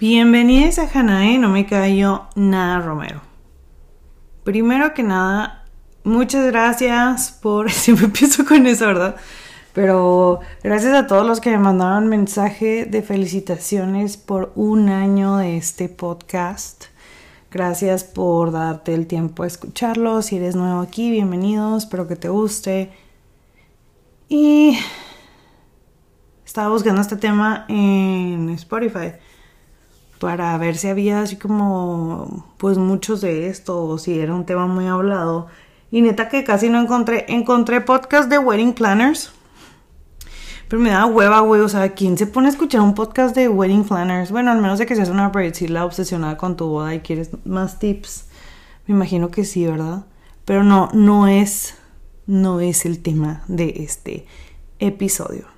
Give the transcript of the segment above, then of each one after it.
Bienvenidos a Hanae, no me callo nada Romero. Primero que nada, muchas gracias por. Siempre empiezo con eso, ¿verdad? Pero gracias a todos los que me mandaron mensaje de felicitaciones por un año de este podcast. Gracias por darte el tiempo a escucharlo. Si eres nuevo aquí, bienvenido. Espero que te guste. Y estaba buscando este tema en Spotify para ver si había así como pues muchos de esto o si era un tema muy hablado. Y neta que casi no encontré. Encontré podcast de wedding planners. Pero me da hueva, güey. O sea, ¿quién se pone a escuchar un podcast de wedding planners? Bueno, al menos de que seas una la obsesionada con tu boda y quieres más tips. Me imagino que sí, ¿verdad? Pero no, no es, no es el tema de este episodio.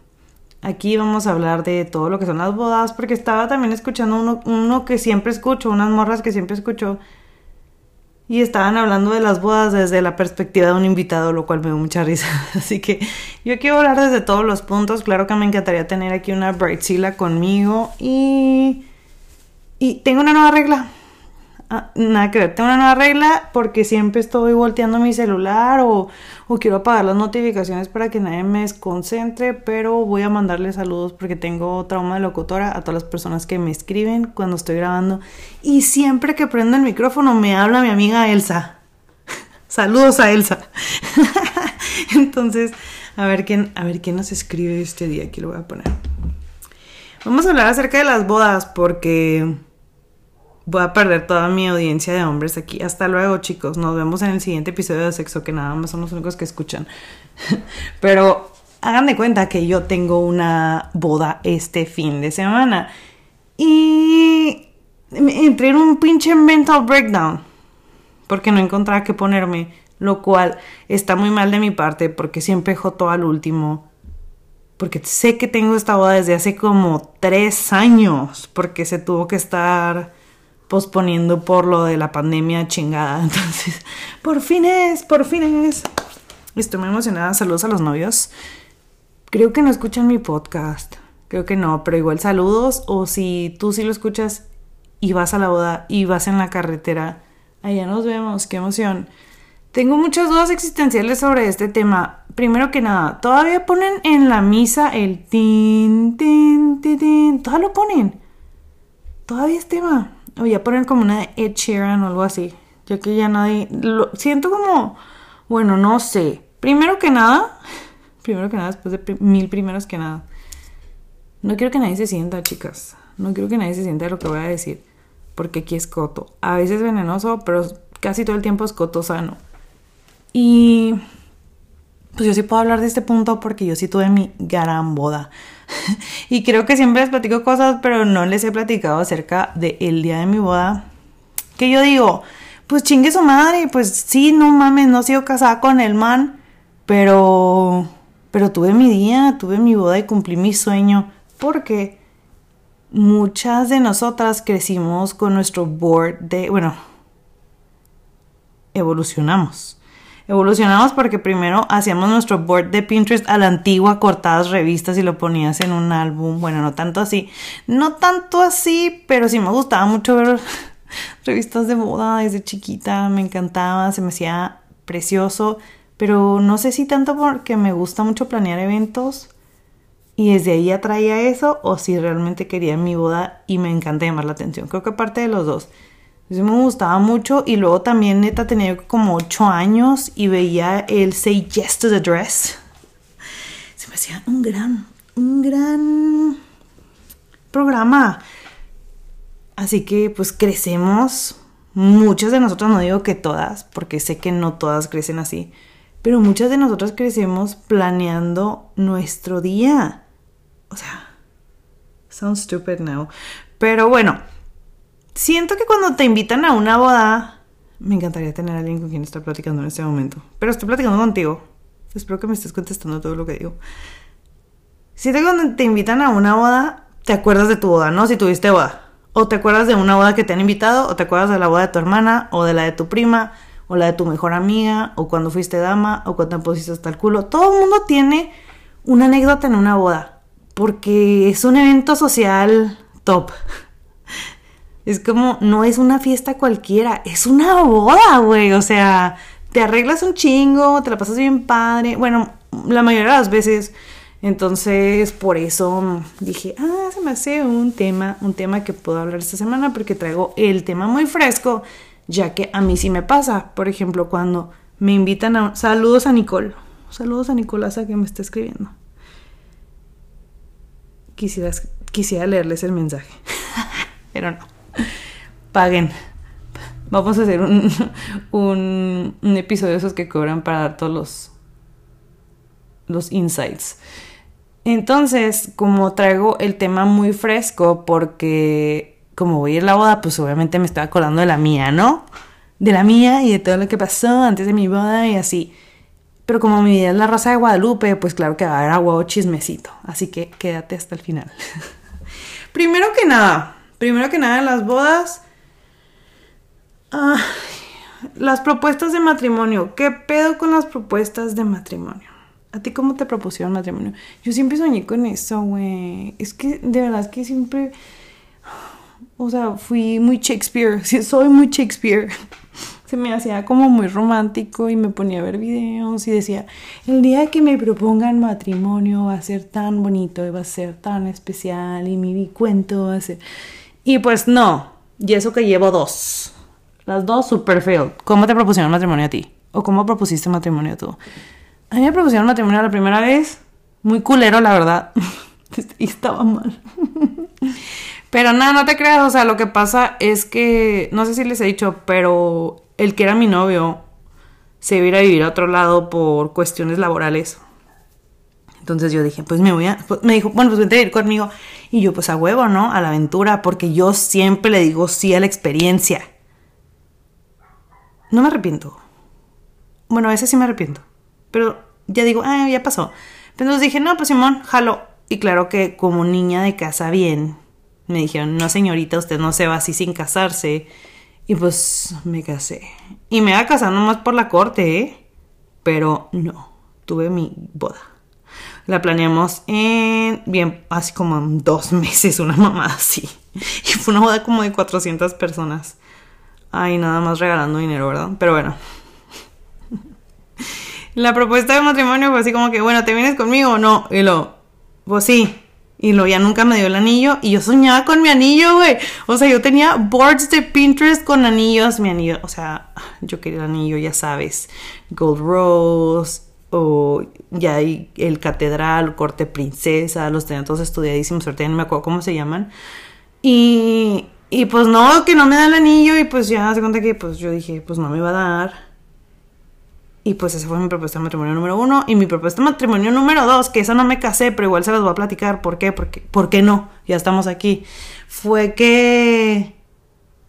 Aquí vamos a hablar de todo lo que son las bodas, porque estaba también escuchando uno, que siempre escucho, unas morras que siempre escucho, y estaban hablando de las bodas desde la perspectiva de un invitado, lo cual me dio mucha risa. Así que yo quiero hablar desde todos los puntos. Claro que me encantaría tener aquí una Brightzilla conmigo y, y tengo una nueva regla. Ah, nada que ver, tengo una nueva regla porque siempre estoy volteando mi celular o, o, quiero apagar las notificaciones para que nadie me desconcentre, pero voy a mandarle saludos porque tengo trauma de locutora a todas las personas que me escriben cuando estoy grabando y siempre que prendo el micrófono me habla mi amiga Elsa. saludos a Elsa. Entonces, a ver quién, a ver quién nos escribe este día, aquí lo voy a poner. Vamos a hablar acerca de las bodas porque voy a perder toda mi audiencia de hombres aquí. Hasta luego, chicos. Nos vemos en el siguiente episodio de Sexo, que nada más son los únicos que escuchan. Pero hagan de cuenta que yo tengo una boda este fin de semana. Y entré en un pinche mental breakdown. Porque no encontraba qué ponerme. Lo cual está muy mal de mi parte porque siempre joto al último. Porque sé que tengo esta boda desde hace como tres años. Porque se tuvo que estar posponiendo por lo de la pandemia chingada. Entonces, por fin es, por fin es. Estoy muy emocionada. Saludos a los novios. Creo que no escuchan mi podcast. Creo que no, pero igual saludos. O si tú sí lo escuchas y vas a la boda y vas en la carretera, allá nos vemos. Qué emoción. Tengo muchas dudas existenciales sobre este tema. Primero que nada, todavía ponen en la misa el tin, tin, tin, tin. Todavía lo ponen. Todavía es tema. Voy a poner como una de Ed Sheeran o algo así. Ya que ya nadie. Siento como. Bueno, no sé. Primero que nada. Primero que nada, después de mil primeros que nada. No quiero que nadie se sienta, chicas. No quiero que nadie se sienta de lo que voy a decir. Porque aquí es coto. A veces venenoso, pero casi todo el tiempo es coto sano. Y. Pues yo sí puedo hablar de este punto porque yo sí tuve mi gran boda. y creo que siempre les platico cosas, pero no les he platicado acerca del día de mi boda. Que yo digo, pues chingue su madre, pues sí, no mames, no he sido casada con el man, pero, pero tuve mi día, tuve mi boda y cumplí mi sueño, porque muchas de nosotras crecimos con nuestro board de, bueno, evolucionamos Evolucionamos porque primero hacíamos nuestro board de Pinterest a la antigua, cortadas revistas y lo ponías en un álbum. Bueno, no tanto así. No tanto así, pero sí me gustaba mucho ver revistas de moda desde chiquita. Me encantaba, se me hacía precioso. Pero no sé si tanto porque me gusta mucho planear eventos y desde ahí atraía eso o si realmente quería mi boda y me encanta llamar la atención. Creo que aparte de los dos. Eso me gustaba mucho y luego también neta tenía como 8 años y veía el Say Yes to the Dress. Se me hacía un gran, un gran programa. Así que pues crecemos. Muchas de nosotras, no digo que todas, porque sé que no todas crecen así, pero muchas de nosotras crecemos planeando nuestro día. O sea, sounds stupid now. Pero bueno, Siento que cuando te invitan a una boda, me encantaría tener a alguien con quien estar platicando en este momento. Pero estoy platicando contigo. Espero que me estés contestando todo lo que digo. Siento que cuando te invitan a una boda, te acuerdas de tu boda, ¿no? Si tuviste boda. O te acuerdas de una boda que te han invitado, o te acuerdas de la boda de tu hermana, o de la de tu prima, o la de tu mejor amiga, o cuando fuiste dama, o cuando te pusiste hasta el culo. Todo el mundo tiene una anécdota en una boda. Porque es un evento social top. Es como, no es una fiesta cualquiera, es una boda, güey. O sea, te arreglas un chingo, te la pasas bien padre. Bueno, la mayoría de las veces. Entonces, por eso dije, ah, se me hace un tema, un tema que puedo hablar esta semana porque traigo el tema muy fresco, ya que a mí sí me pasa. Por ejemplo, cuando me invitan a... Saludos a Nicole. Saludos a Nicolasa que me está escribiendo. Quisiera, quisiera leerles el mensaje, pero no. Paguen. Vamos a hacer un, un, episodio de esos que cobran para dar todos los, los insights. Entonces, como traigo el tema muy fresco, porque como voy a ir a la boda, pues obviamente me estoy acordando de la mía, ¿no? De la mía y de todo lo que pasó antes de mi boda y así. Pero como mi vida es la raza de Guadalupe, pues claro que va a haber agua chismecito. Así que quédate hasta el final. primero que nada, primero que nada en las bodas. Las propuestas de matrimonio. ¿Qué pedo con las propuestas de matrimonio? ¿A ti cómo te propusieron matrimonio? Yo siempre soñé con eso, güey. Es que de verdad es que siempre. O sea, fui muy Shakespeare. soy muy Shakespeare. Se me hacía como muy romántico y me ponía a ver videos y decía: el día que me propongan matrimonio va a ser tan bonito y va a ser tan especial y mi cuento va a ser. Y pues no. Y eso que llevo dos. Las dos super fail. ¿Cómo te propusieron matrimonio a ti? ¿O cómo propusiste matrimonio tú? A mí me propusieron matrimonio la primera vez. Muy culero, la verdad. y estaba mal. pero nada, no te creas. O sea, lo que pasa es que. No sé si les he dicho, pero el que era mi novio se iba a a vivir a otro lado por cuestiones laborales. Entonces yo dije, pues me voy a. Pues, me dijo, bueno, pues vente a ir conmigo. Y yo, pues a huevo, ¿no? A la aventura, porque yo siempre le digo sí a la experiencia. No me arrepiento. Bueno, a veces sí me arrepiento. Pero ya digo, ah, ya pasó. Entonces dije, no, pues Simón, jalo. Y claro que como niña de casa bien, me dijeron, no señorita, usted no se va así sin casarse. Y pues me casé. Y me iba a casar por la corte, ¿eh? Pero no, tuve mi boda. La planeamos en, bien, así como en dos meses, una mamá así. Y fue una boda como de 400 personas. Ay, nada más regalando dinero, ¿verdad? Pero bueno, la propuesta de matrimonio fue así como que, bueno, ¿te vienes conmigo o no? Y lo, pues sí. Y lo ya nunca me dio el anillo. Y yo soñaba con mi anillo, güey. O sea, yo tenía boards de Pinterest con anillos. Mi anillo, o sea, yo quería el anillo, ya sabes. Gold Rose. O ya el catedral, corte princesa. Los tenía todos estudiadísimos. Ahorita no me acuerdo cómo se llaman. Y, y pues no, que no me da el anillo. Y pues ya se cuenta que pues yo dije, pues no me va a dar. Y pues esa fue mi propuesta de matrimonio número uno. Y mi propuesta de matrimonio número dos, que esa no me casé, pero igual se las voy a platicar. ¿Por qué? Porque, ¿Por qué no? Ya estamos aquí. Fue que,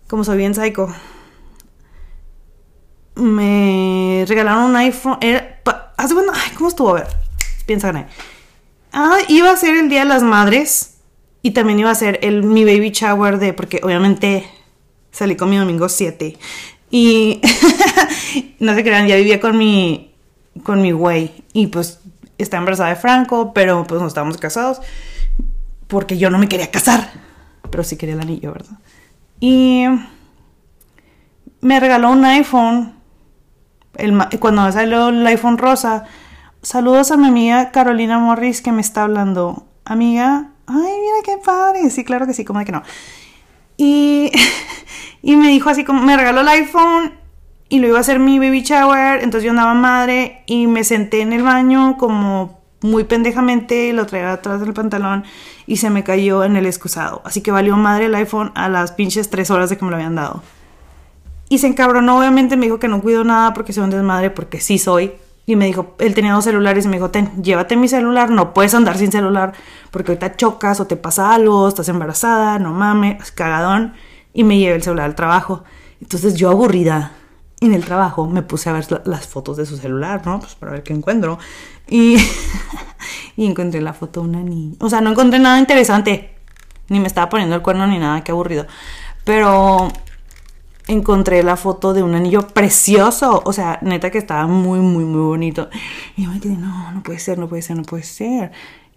como soy bien psycho, me regalaron un iPhone. ¿Hace bueno? Ay, ¿cómo estuvo? A ver, piensa en Ah, iba a ser el Día de las Madres. Y también iba a ser el, mi baby shower de... Porque obviamente salí con mi domingo 7. Y no se crean, ya vivía con mi, con mi güey. Y pues está embarazada de Franco, pero pues no estábamos casados. Porque yo no me quería casar. Pero sí quería el anillo, ¿verdad? Y me regaló un iPhone. El, cuando salió el iPhone rosa. Saludos a mi amiga Carolina Morris que me está hablando. Amiga, ay, mira qué padre. Sí, claro que sí, como de que no. Y Y me dijo así como, me regaló el iPhone y lo iba a hacer mi baby shower. Entonces yo andaba madre y me senté en el baño como muy pendejamente, lo traía atrás del pantalón y se me cayó en el excusado. Así que valió madre el iPhone a las pinches tres horas de que me lo habían dado. Y se encabronó, obviamente me dijo que no cuido nada porque soy un desmadre, porque sí soy. Y me dijo, él tenía dos celulares y me dijo, ten, llévate mi celular, no puedes andar sin celular porque ahorita chocas o te pasa algo, estás embarazada, no mames, cagadón y me llevé el celular al trabajo. Entonces yo aburrida en el trabajo me puse a ver las fotos de su celular, ¿no? Pues para ver qué encuentro. Y, y encontré la foto de una niña. O sea, no encontré nada interesante. Ni me estaba poniendo el cuerno ni nada, qué aburrido. Pero encontré la foto de un anillo precioso. O sea, neta que estaba muy, muy, muy bonito. Y yo me quedé, no, no puede ser, no puede ser, no puede ser.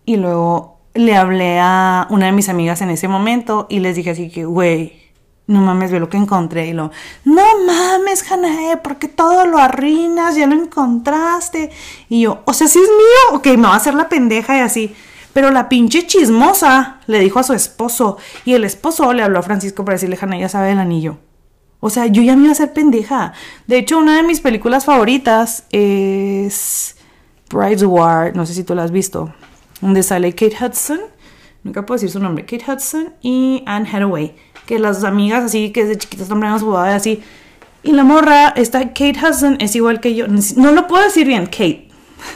Y luego le hablé a una de mis amigas en ese momento y les dije así que, güey, no mames, ve lo que encontré. Y lo, no mames, Hanae, porque todo lo arruinas, ya lo encontraste. Y yo, o sea, si es mío, ok, me va a hacer la pendeja y así. Pero la pinche chismosa le dijo a su esposo. Y el esposo le habló a Francisco para decirle, Hanae, ya sabe el anillo. O sea, yo ya me iba a hacer pendeja. De hecho, una de mis películas favoritas es Bride's War. No sé si tú la has visto. Donde sale Kate Hudson. Nunca puedo decir su nombre. Kate Hudson y Anne Hathaway que las amigas así que desde chiquitas están planeando su así. Y la morra, esta Kate Hudson, es igual que yo. No lo puedo decir bien, Kate.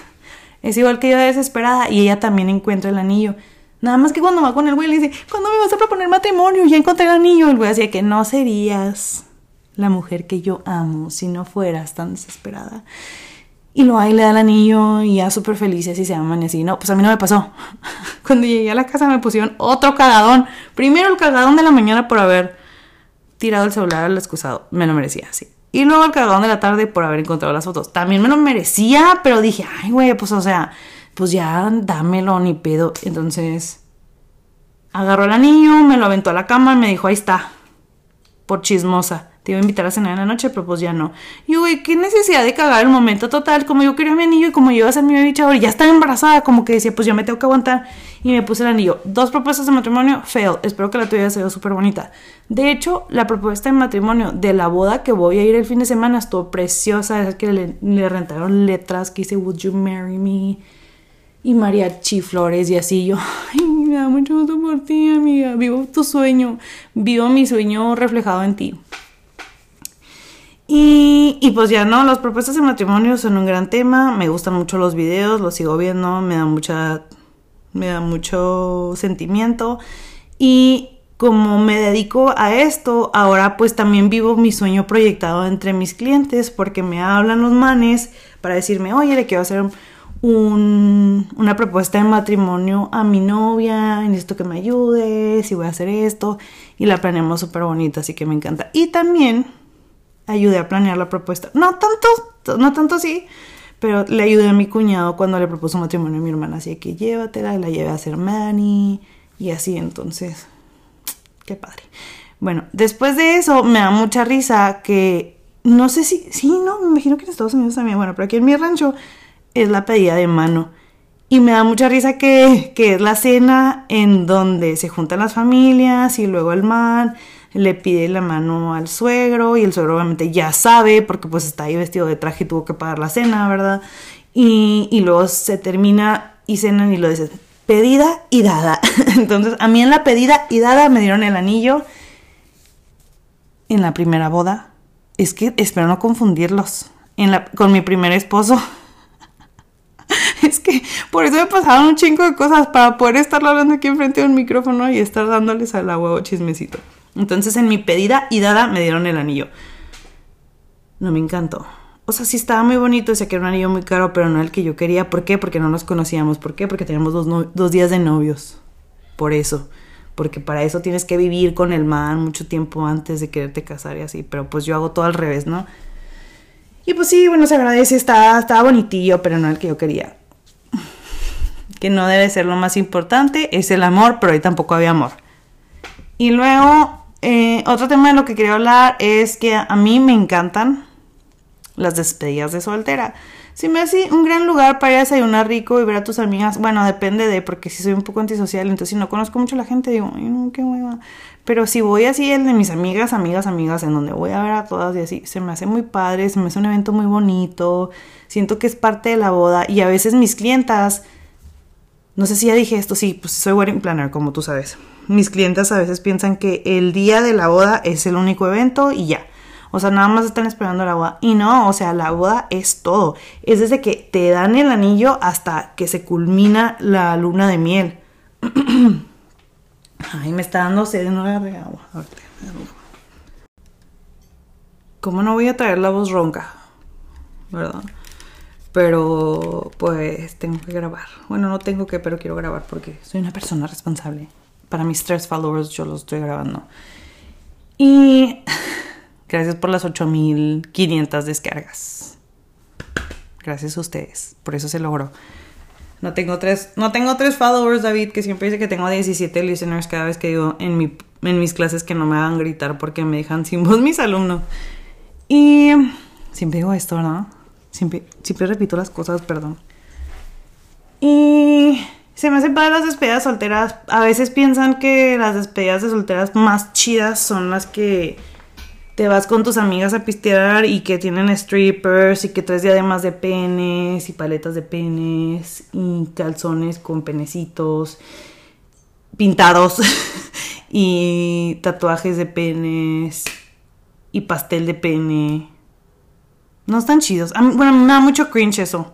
Es igual que yo desesperada y ella también encuentra el anillo. Nada más que cuando va con el güey le dice, ¿cuándo me vas a proponer matrimonio? Ya encontré el anillo. El güey decía que no serías la mujer que yo amo si no fueras tan desesperada. Y lo ahí le da el anillo y ya súper feliz y se aman y así. No, pues a mí no me pasó. Cuando llegué a la casa me pusieron otro cagadón. Primero el cagadón de la mañana por haber tirado el celular al excusado. Me lo merecía, sí. Y luego el cagadón de la tarde por haber encontrado las fotos. También me lo merecía, pero dije, ay, güey, pues o sea, pues ya dámelo, ni pedo. Entonces, agarró el anillo, me lo aventó a la cama y me dijo, ahí está, por chismosa te iba a invitar a cenar en la noche, pero pues ya no. Y güey, qué necesidad de cagar el momento total. Como yo quería mi anillo y como yo iba a ser mi baby y ya estaba embarazada, como que decía, pues yo me tengo que aguantar. Y me puse el anillo. Dos propuestas de matrimonio, fail. Espero que la tuya sea súper bonita. De hecho, la propuesta de matrimonio de la boda que voy a ir el fin de semana estuvo preciosa. Es que le, le rentaron letras que dice, Would you marry me? y mariachi flores y así yo, ay, me da mucho gusto por ti, amiga, vivo tu sueño, vivo mi sueño reflejado en ti. Y, y, pues ya no, las propuestas de matrimonio son un gran tema, me gustan mucho los videos, los sigo viendo, me da mucha, me da mucho sentimiento. Y como me dedico a esto, ahora pues también vivo mi sueño proyectado entre mis clientes porque me hablan los manes para decirme, oye, le quiero hacer un, una propuesta de matrimonio a mi novia, necesito que me ayudes y voy a hacer esto y la planeamos súper bonita, así que me encanta. Y también ayudé a planear la propuesta. No tanto, no tanto así, pero le ayudé a mi cuñado cuando le propuso matrimonio a mi hermana. Así que llévatela, la llevé a hacer mani y así, entonces, qué padre. Bueno, después de eso me da mucha risa que, no sé si, sí, no, me imagino que en Estados Unidos también, bueno, pero aquí en mi rancho es la pedida de mano. Y me da mucha risa que, que es la cena en donde se juntan las familias y luego el man le pide la mano al suegro y el suegro obviamente ya sabe porque pues está ahí vestido de traje y tuvo que pagar la cena, ¿verdad? Y, y luego se termina y cenan y lo dicen, pedida y dada. Entonces a mí en la pedida y dada me dieron el anillo en la primera boda. Es que espero no confundirlos. En la, con mi primer esposo. es que por eso me pasaron un chingo de cosas para poder estar hablando aquí enfrente de un micrófono y estar dándoles al huevo chismecito. Entonces en mi pedida y dada me dieron el anillo. No me encantó. O sea, sí estaba muy bonito, sé que era un anillo muy caro, pero no el que yo quería. ¿Por qué? Porque no nos conocíamos. ¿Por qué? Porque teníamos dos, días de novios. Por eso. Porque para eso tienes que vivir con el man mucho tiempo antes de quererte casar y así. Pero pues yo hago todo al revés, ¿no? Y pues sí, bueno, se agradece, estaba, estaba bonitillo, pero no el que yo quería. Que no debe ser lo más importante, es el amor, pero ahí tampoco había amor. Y luego eh, otro tema de lo que quería hablar es que a mí me encantan las despedidas de soltera. Si me hace un gran lugar para ir a desayunar rico y ver a tus amigas, bueno, depende de, porque si soy un poco antisocial, entonces si no conozco mucho a la gente, digo, ay, no, qué hueva. Pero si voy así, el de mis amigas, amigas, amigas, en donde voy a ver a todas y así, se me hace muy padre, se me hace un evento muy bonito, siento que es parte de la boda y a veces mis clientas, no sé si ya dije esto, sí, pues soy wedding planner, como tú sabes mis clientes a veces piensan que el día de la boda es el único evento y ya. O sea, nada más están esperando la boda. Y no, o sea, la boda es todo. Es desde que te dan el anillo hasta que se culmina la luna de miel. Ay, me está dando sed, no agarré agua. ¿Cómo no voy a traer la voz ronca? ¿Verdad? Pero pues tengo que grabar. Bueno, no tengo que, pero quiero grabar porque soy una persona responsable para mis tres followers yo lo estoy grabando. Y gracias por las 8500 descargas. Gracias a ustedes. Por eso se logró. No tengo tres, no tengo tres followers, David, que siempre dice que tengo 17 listeners cada vez que digo en mi, en mis clases que no me hagan gritar porque me dejan sin voz mis alumnos. Y siempre digo esto, ¿verdad? Siempre, siempre repito las cosas, perdón. Y se me hacen para las despedidas solteras. A veces piensan que las despedidas de solteras más chidas son las que te vas con tus amigas a pistear y que tienen strippers y que traes diademas de penes y paletas de penes y calzones con penecitos pintados y tatuajes de penes y pastel de pene. No están chidos. bueno, me da mucho cringe eso.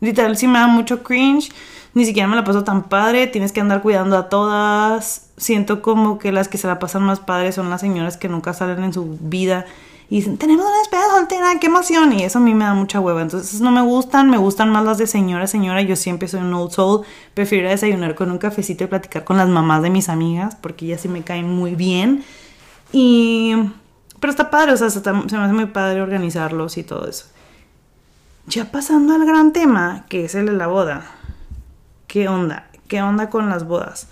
Literal, sí me da mucho cringe ni siquiera me la paso tan padre, tienes que andar cuidando a todas. Siento como que las que se la pasan más padre son las señoras que nunca salen en su vida y dicen, tenemos una despedida soltera, qué emoción. Y eso a mí me da mucha hueva. Entonces no me gustan, me gustan más las de señora, señora. Yo siempre soy un old soul. Prefiero desayunar con un cafecito y platicar con las mamás de mis amigas porque ellas sí me caen muy bien. Y... Pero está padre, o sea, se me hace muy padre organizarlos y todo eso. Ya pasando al gran tema, que es el de la boda. ¿Qué onda? ¿Qué onda con las bodas?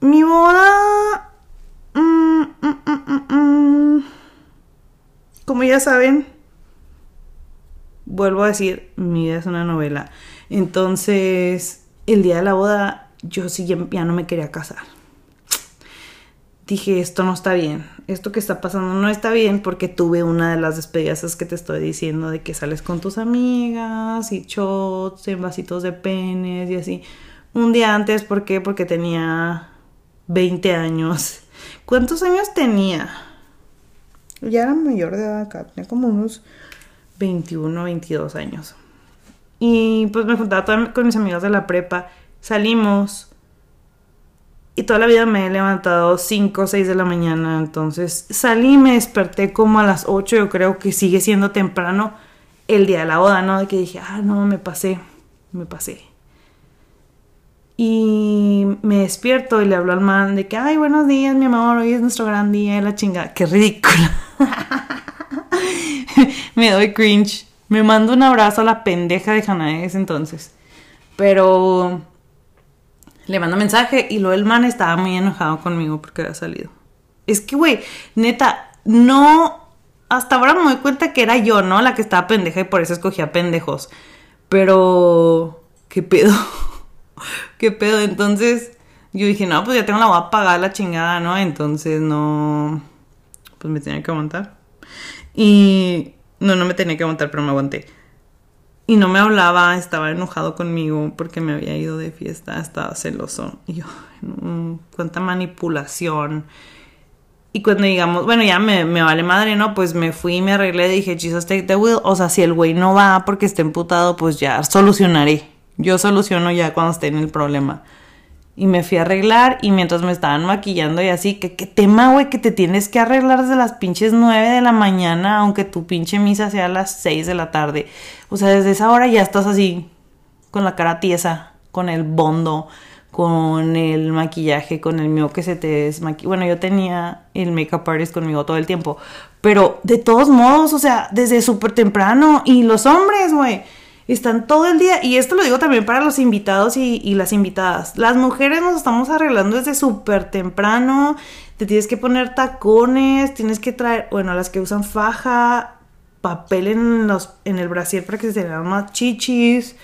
Mi boda... Mm, mm, mm, como ya saben, vuelvo a decir, mi vida es una novela. Entonces, el día de la boda, yo sí ya no me quería casar dije, esto no está bien, esto que está pasando no está bien porque tuve una de las despedidas que te estoy diciendo de que sales con tus amigas y shots en vasitos de penes y así. Un día antes, ¿por qué? Porque tenía 20 años. ¿Cuántos años tenía? Ya era mayor de edad acá, tenía como unos 21, 22 años. Y pues me juntaba con mis amigas de la prepa, salimos y toda la vida me he levantado 5 o 6 de la mañana. Entonces salí y me desperté como a las 8. Yo creo que sigue siendo temprano el día de la boda, ¿no? De que dije, ah, no, me pasé, me pasé. Y me despierto y le hablo al man de que, ay, buenos días, mi amor, hoy es nuestro gran día la chingada. Qué ridícula. me doy cringe. Me mando un abrazo a la pendeja de ese entonces. Pero le mando mensaje y luego el man estaba muy enojado conmigo porque había salido. Es que, güey, neta, no. Hasta ahora me doy cuenta que era yo, ¿no? La que estaba pendeja y por eso escogía pendejos. Pero. ¿Qué pedo? ¿Qué pedo? Entonces yo dije, no, pues ya tengo la voy a pagar la chingada, ¿no? Entonces no. Pues me tenía que aguantar. Y. No, no me tenía que aguantar, pero me aguanté. Y no me hablaba, estaba enojado conmigo porque me había ido de fiesta, estaba celoso. Y yo, cuánta manipulación. Y cuando digamos, bueno, ya me, vale madre, ¿no? Pues me fui y me arreglé, dije, Jesus, take the wheel. O sea, si el güey no va porque esté emputado, pues ya solucionaré. Yo soluciono ya cuando esté en el problema. Y me fui a arreglar y mientras me estaban maquillando y así, que qué tema, güey, que te tienes que arreglar desde las pinches 9 de la mañana, aunque tu pinche misa sea a las 6 de la tarde. O sea, desde esa hora ya estás así, con la cara tiesa, con el bondo, con el maquillaje, con el mío que se te desmaquilla. Bueno, yo tenía el makeup artist conmigo todo el tiempo. Pero de todos modos, o sea, desde súper temprano. Y los hombres, güey están todo el día, y esto lo digo también para los invitados y, las invitadas, las mujeres nos estamos arreglando desde súper temprano, te tienes que poner tacones, tienes que traer, bueno, las que usan faja, papel en, los, en el brasier para que se vean más chichis.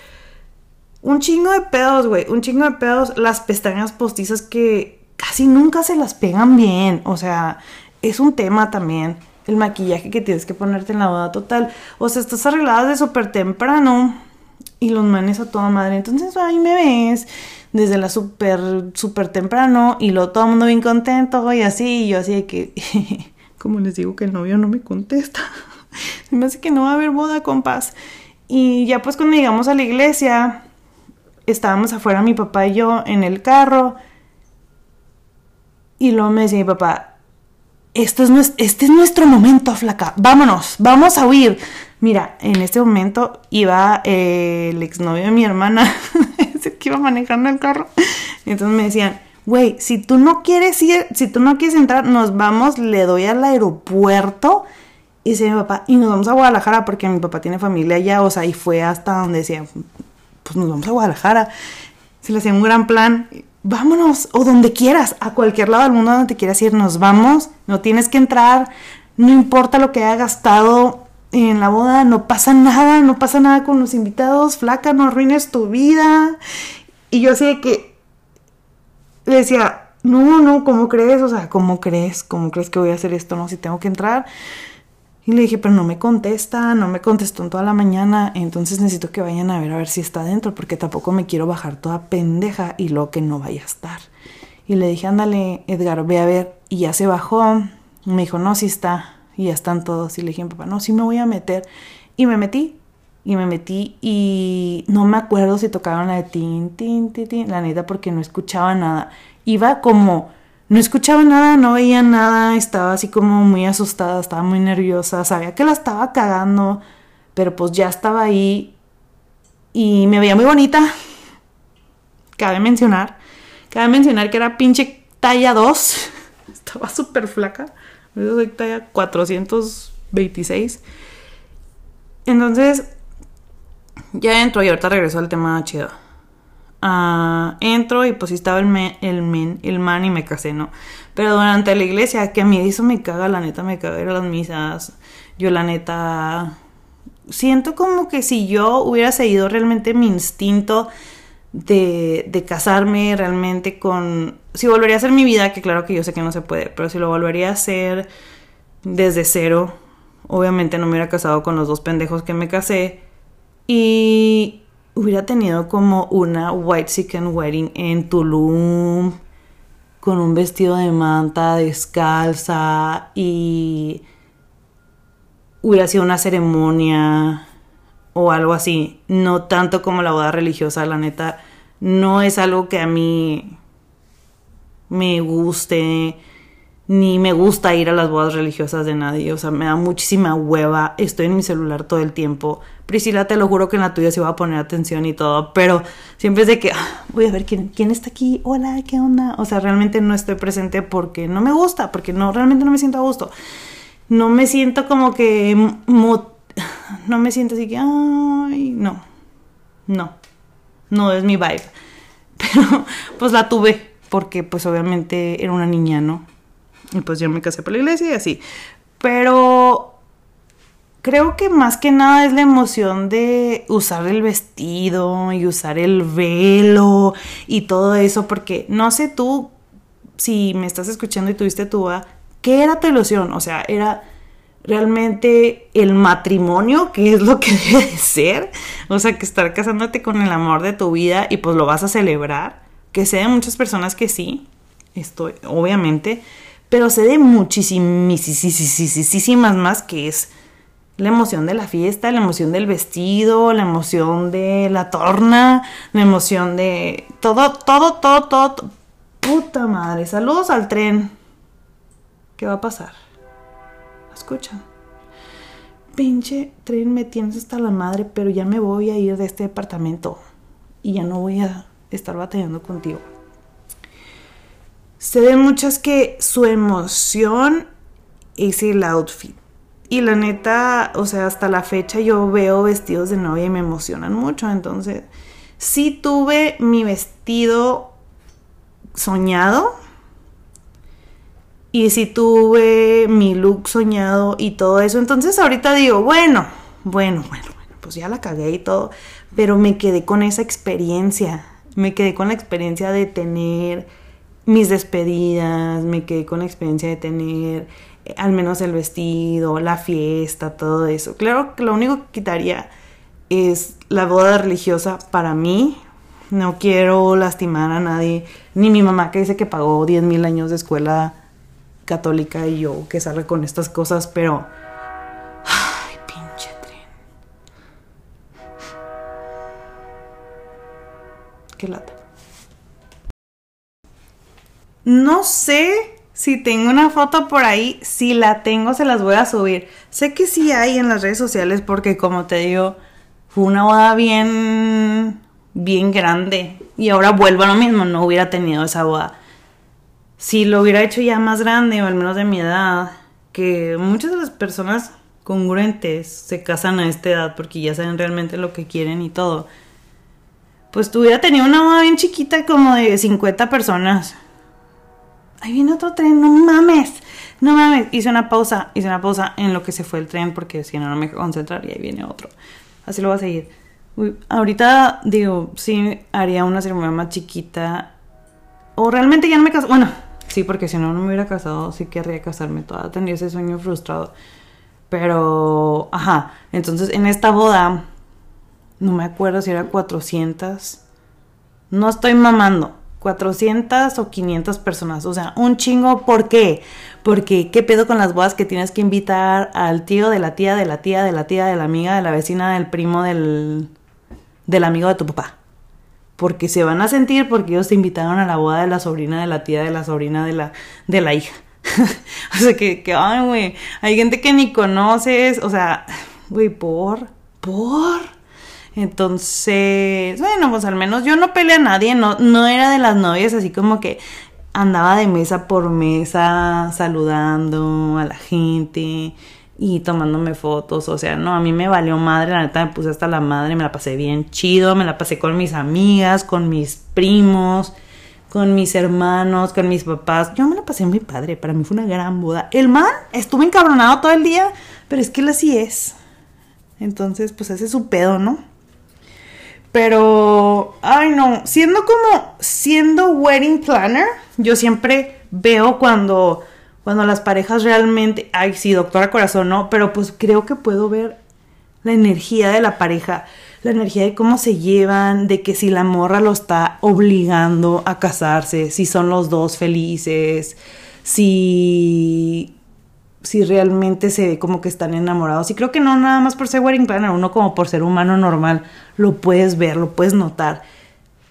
Un chingo de pedos, güey. Un chingo de pedos. Las pestañas postizas que casi nunca se las pegan bien. O sea, es un tema también el maquillaje que tienes que ponerte en la boda total. O sea, estás arreglada de súper temprano y los manes a toda madre. Entonces ahí me ves desde la súper, súper temprano y lo todo el mundo bien contento y así. Y yo así de que, como les digo que el novio no me contesta. me hace que no va a haber boda, compás. Y ya pues cuando llegamos a la iglesia, estábamos afuera mi papá y yo en el carro. Y luego me decía mi papá, este es nuestro momento, flaca. Vámonos, vamos a huir. Mira, en este momento iba eh, el exnovio de mi hermana, que iba manejando el carro. Y entonces me decían, güey, si tú no quieres ir, si tú no quieres entrar, nos vamos, le doy al aeropuerto. Y dice mi papá, y nos vamos a Guadalajara porque mi papá tiene familia allá, o sea, y fue hasta donde decía, pues nos vamos a Guadalajara. Se le hacía un gran plan vámonos, o donde quieras, a cualquier lado del mundo donde te quieras ir, nos vamos, no tienes que entrar, no importa lo que haya gastado en la boda, no pasa nada, no pasa nada con los invitados, flaca, no arruines tu vida. Y yo sé que le decía, no, no, ¿cómo crees? O sea, ¿cómo crees? ¿Cómo crees que voy a hacer esto? No, si tengo que entrar. Y le dije, pero no me contesta, no me contestó en toda la mañana, entonces necesito que vayan a ver a ver si está dentro, porque tampoco me quiero bajar toda pendeja y luego que no vaya a estar. Y le dije, ándale, Edgar, ve a ver. Y ya se bajó. Me dijo, no, sí está. Y ya están todos. Y le dije, papá, no, sí me voy a meter. Y me metí. Y me metí y no me acuerdo si tocaban la de tin, tin, tin, tin, la neta, porque no escuchaba nada. Iba como no escuchaba nada, no veía nada, estaba así como muy asustada, estaba muy nerviosa, sabía que la estaba cagando, pero pues ya estaba ahí y me veía muy bonita. Cabe mencionar, cabe mencionar que era pinche talla 2, estaba súper flaca, yo soy talla 426. Entonces, ya entro y ahorita regreso al tema chido. Ah, entro y pues estaba el, el, el man y me casé, ¿no? Pero durante la iglesia, que a mí eso me caga, la neta me caga ir a las misas. Yo la neta siento como que si yo hubiera seguido realmente mi instinto de, de casarme realmente con... Si volvería a hacer mi vida, que claro que yo sé que no se puede, pero si lo volvería a hacer desde cero, obviamente no me hubiera casado con los dos pendejos que me casé. Y hubiera tenido como una white chicken wedding en Tulum con un vestido de manta descalza y hubiera sido una ceremonia o algo así, no tanto como la boda religiosa, la neta, no es algo que a mí me guste ni me gusta ir a las bodas religiosas de nadie, o sea, me da muchísima hueva, estoy en mi celular todo el tiempo. Priscila, te lo juro que en la tuya se va a poner atención y todo, pero siempre es de que ah, voy a ver quién, quién está aquí, hola, ¿qué onda? O sea, realmente no estoy presente porque no me gusta, porque no, realmente no me siento a gusto. No me siento como que, no me siento así que, ay, no, no, no es mi vibe. Pero pues la tuve porque pues obviamente era una niña, ¿no? Y pues yo me casé por la iglesia y así. Pero creo que más que nada es la emoción de usar el vestido y usar el velo y todo eso, porque no sé tú si me estás escuchando y tuviste tu boda, ¿qué era tu ilusión? O sea, era realmente el matrimonio, que es lo que debe de ser, o sea, que estar casándote con el amor de tu vida y pues lo vas a celebrar, que sé de muchas personas que sí, estoy, obviamente, pero sé de muchísimas más que es la emoción de la fiesta, la emoción del vestido, la emoción de la torna, la emoción de todo, todo, todo, todo. Puta madre, saludos al tren. ¿Qué va a pasar? Escucha. Pinche tren, me tienes hasta la madre, pero ya me voy a ir de este departamento y ya no voy a estar batallando contigo. Se ven muchas que su emoción es el outfit. Y la neta, o sea, hasta la fecha yo veo vestidos de novia y me emocionan mucho. Entonces, sí tuve mi vestido soñado. Y sí tuve mi look soñado y todo eso. Entonces ahorita digo, bueno, bueno, bueno, bueno, pues ya la cagué y todo. Pero me quedé con esa experiencia. Me quedé con la experiencia de tener mis despedidas, me quedé con la experiencia de tener eh, al menos el vestido, la fiesta, todo eso. Claro que lo único que quitaría es la boda religiosa para mí. No quiero lastimar a nadie, ni mi mamá que dice que pagó 10 mil años de escuela católica y yo que sale con estas cosas, pero... Ay, pinche tren. Qué lata. No sé si tengo una foto por ahí. Si la tengo, se las voy a subir. Sé que sí hay en las redes sociales porque, como te digo, fue una boda bien, bien grande. Y ahora vuelvo a lo mismo, no hubiera tenido esa boda. Si lo hubiera hecho ya más grande, o al menos de mi edad, que muchas de las personas congruentes se casan a esta edad porque ya saben realmente lo que quieren y todo pues tuviera tenido una boda bien chiquita como de 50 personas. Ahí viene otro tren, no mames. No mames, hice una pausa, hice una pausa en lo que se fue el tren porque si no, no me concentrar y ahí viene otro. Así lo voy a seguir. ahorita digo, sí haría una ceremonia más chiquita. O realmente ya no me caso. Bueno, sí, porque si no, no me hubiera casado, sí querría casarme toda. Tendría ese sueño frustrado. Pero, ajá, entonces en esta boda, no me acuerdo si era 400. No estoy mamando. 400 o 500 personas. O sea, un chingo. ¿Por qué? Porque, ¿qué pedo con las bodas que tienes que invitar al tío de la tía, de la tía, de la tía, de la amiga, de la vecina, del primo, del, del amigo de tu papá? Porque se van a sentir porque ellos te invitaron a la boda de la sobrina, de la tía, de la sobrina, de la, de la hija. o sea, que, que ay, güey, hay gente que ni conoces, o sea, güey, por, por. Entonces, bueno, pues al menos yo no peleé a nadie, no, no era de las novias así como que andaba de mesa por mesa saludando a la gente y tomándome fotos, o sea, no, a mí me valió madre, la neta me puse hasta la madre, me la pasé bien chido, me la pasé con mis amigas, con mis primos, con mis hermanos, con mis papás. Yo me la pasé muy padre, para mí fue una gran boda. El man estuvo encabronado todo el día, pero es que él así es. Entonces, pues ese es su pedo, ¿no? Pero, ay no, siendo como, siendo wedding planner, yo siempre veo cuando, cuando las parejas realmente, ay sí, doctora corazón, no, pero pues creo que puedo ver la energía de la pareja la energía de cómo se llevan, de que si la morra lo está obligando a casarse, si son los dos felices, si, si realmente se ve como que están enamorados. Y creo que no nada más por ser wedding planner, uno como por ser humano normal, lo puedes ver, lo puedes notar.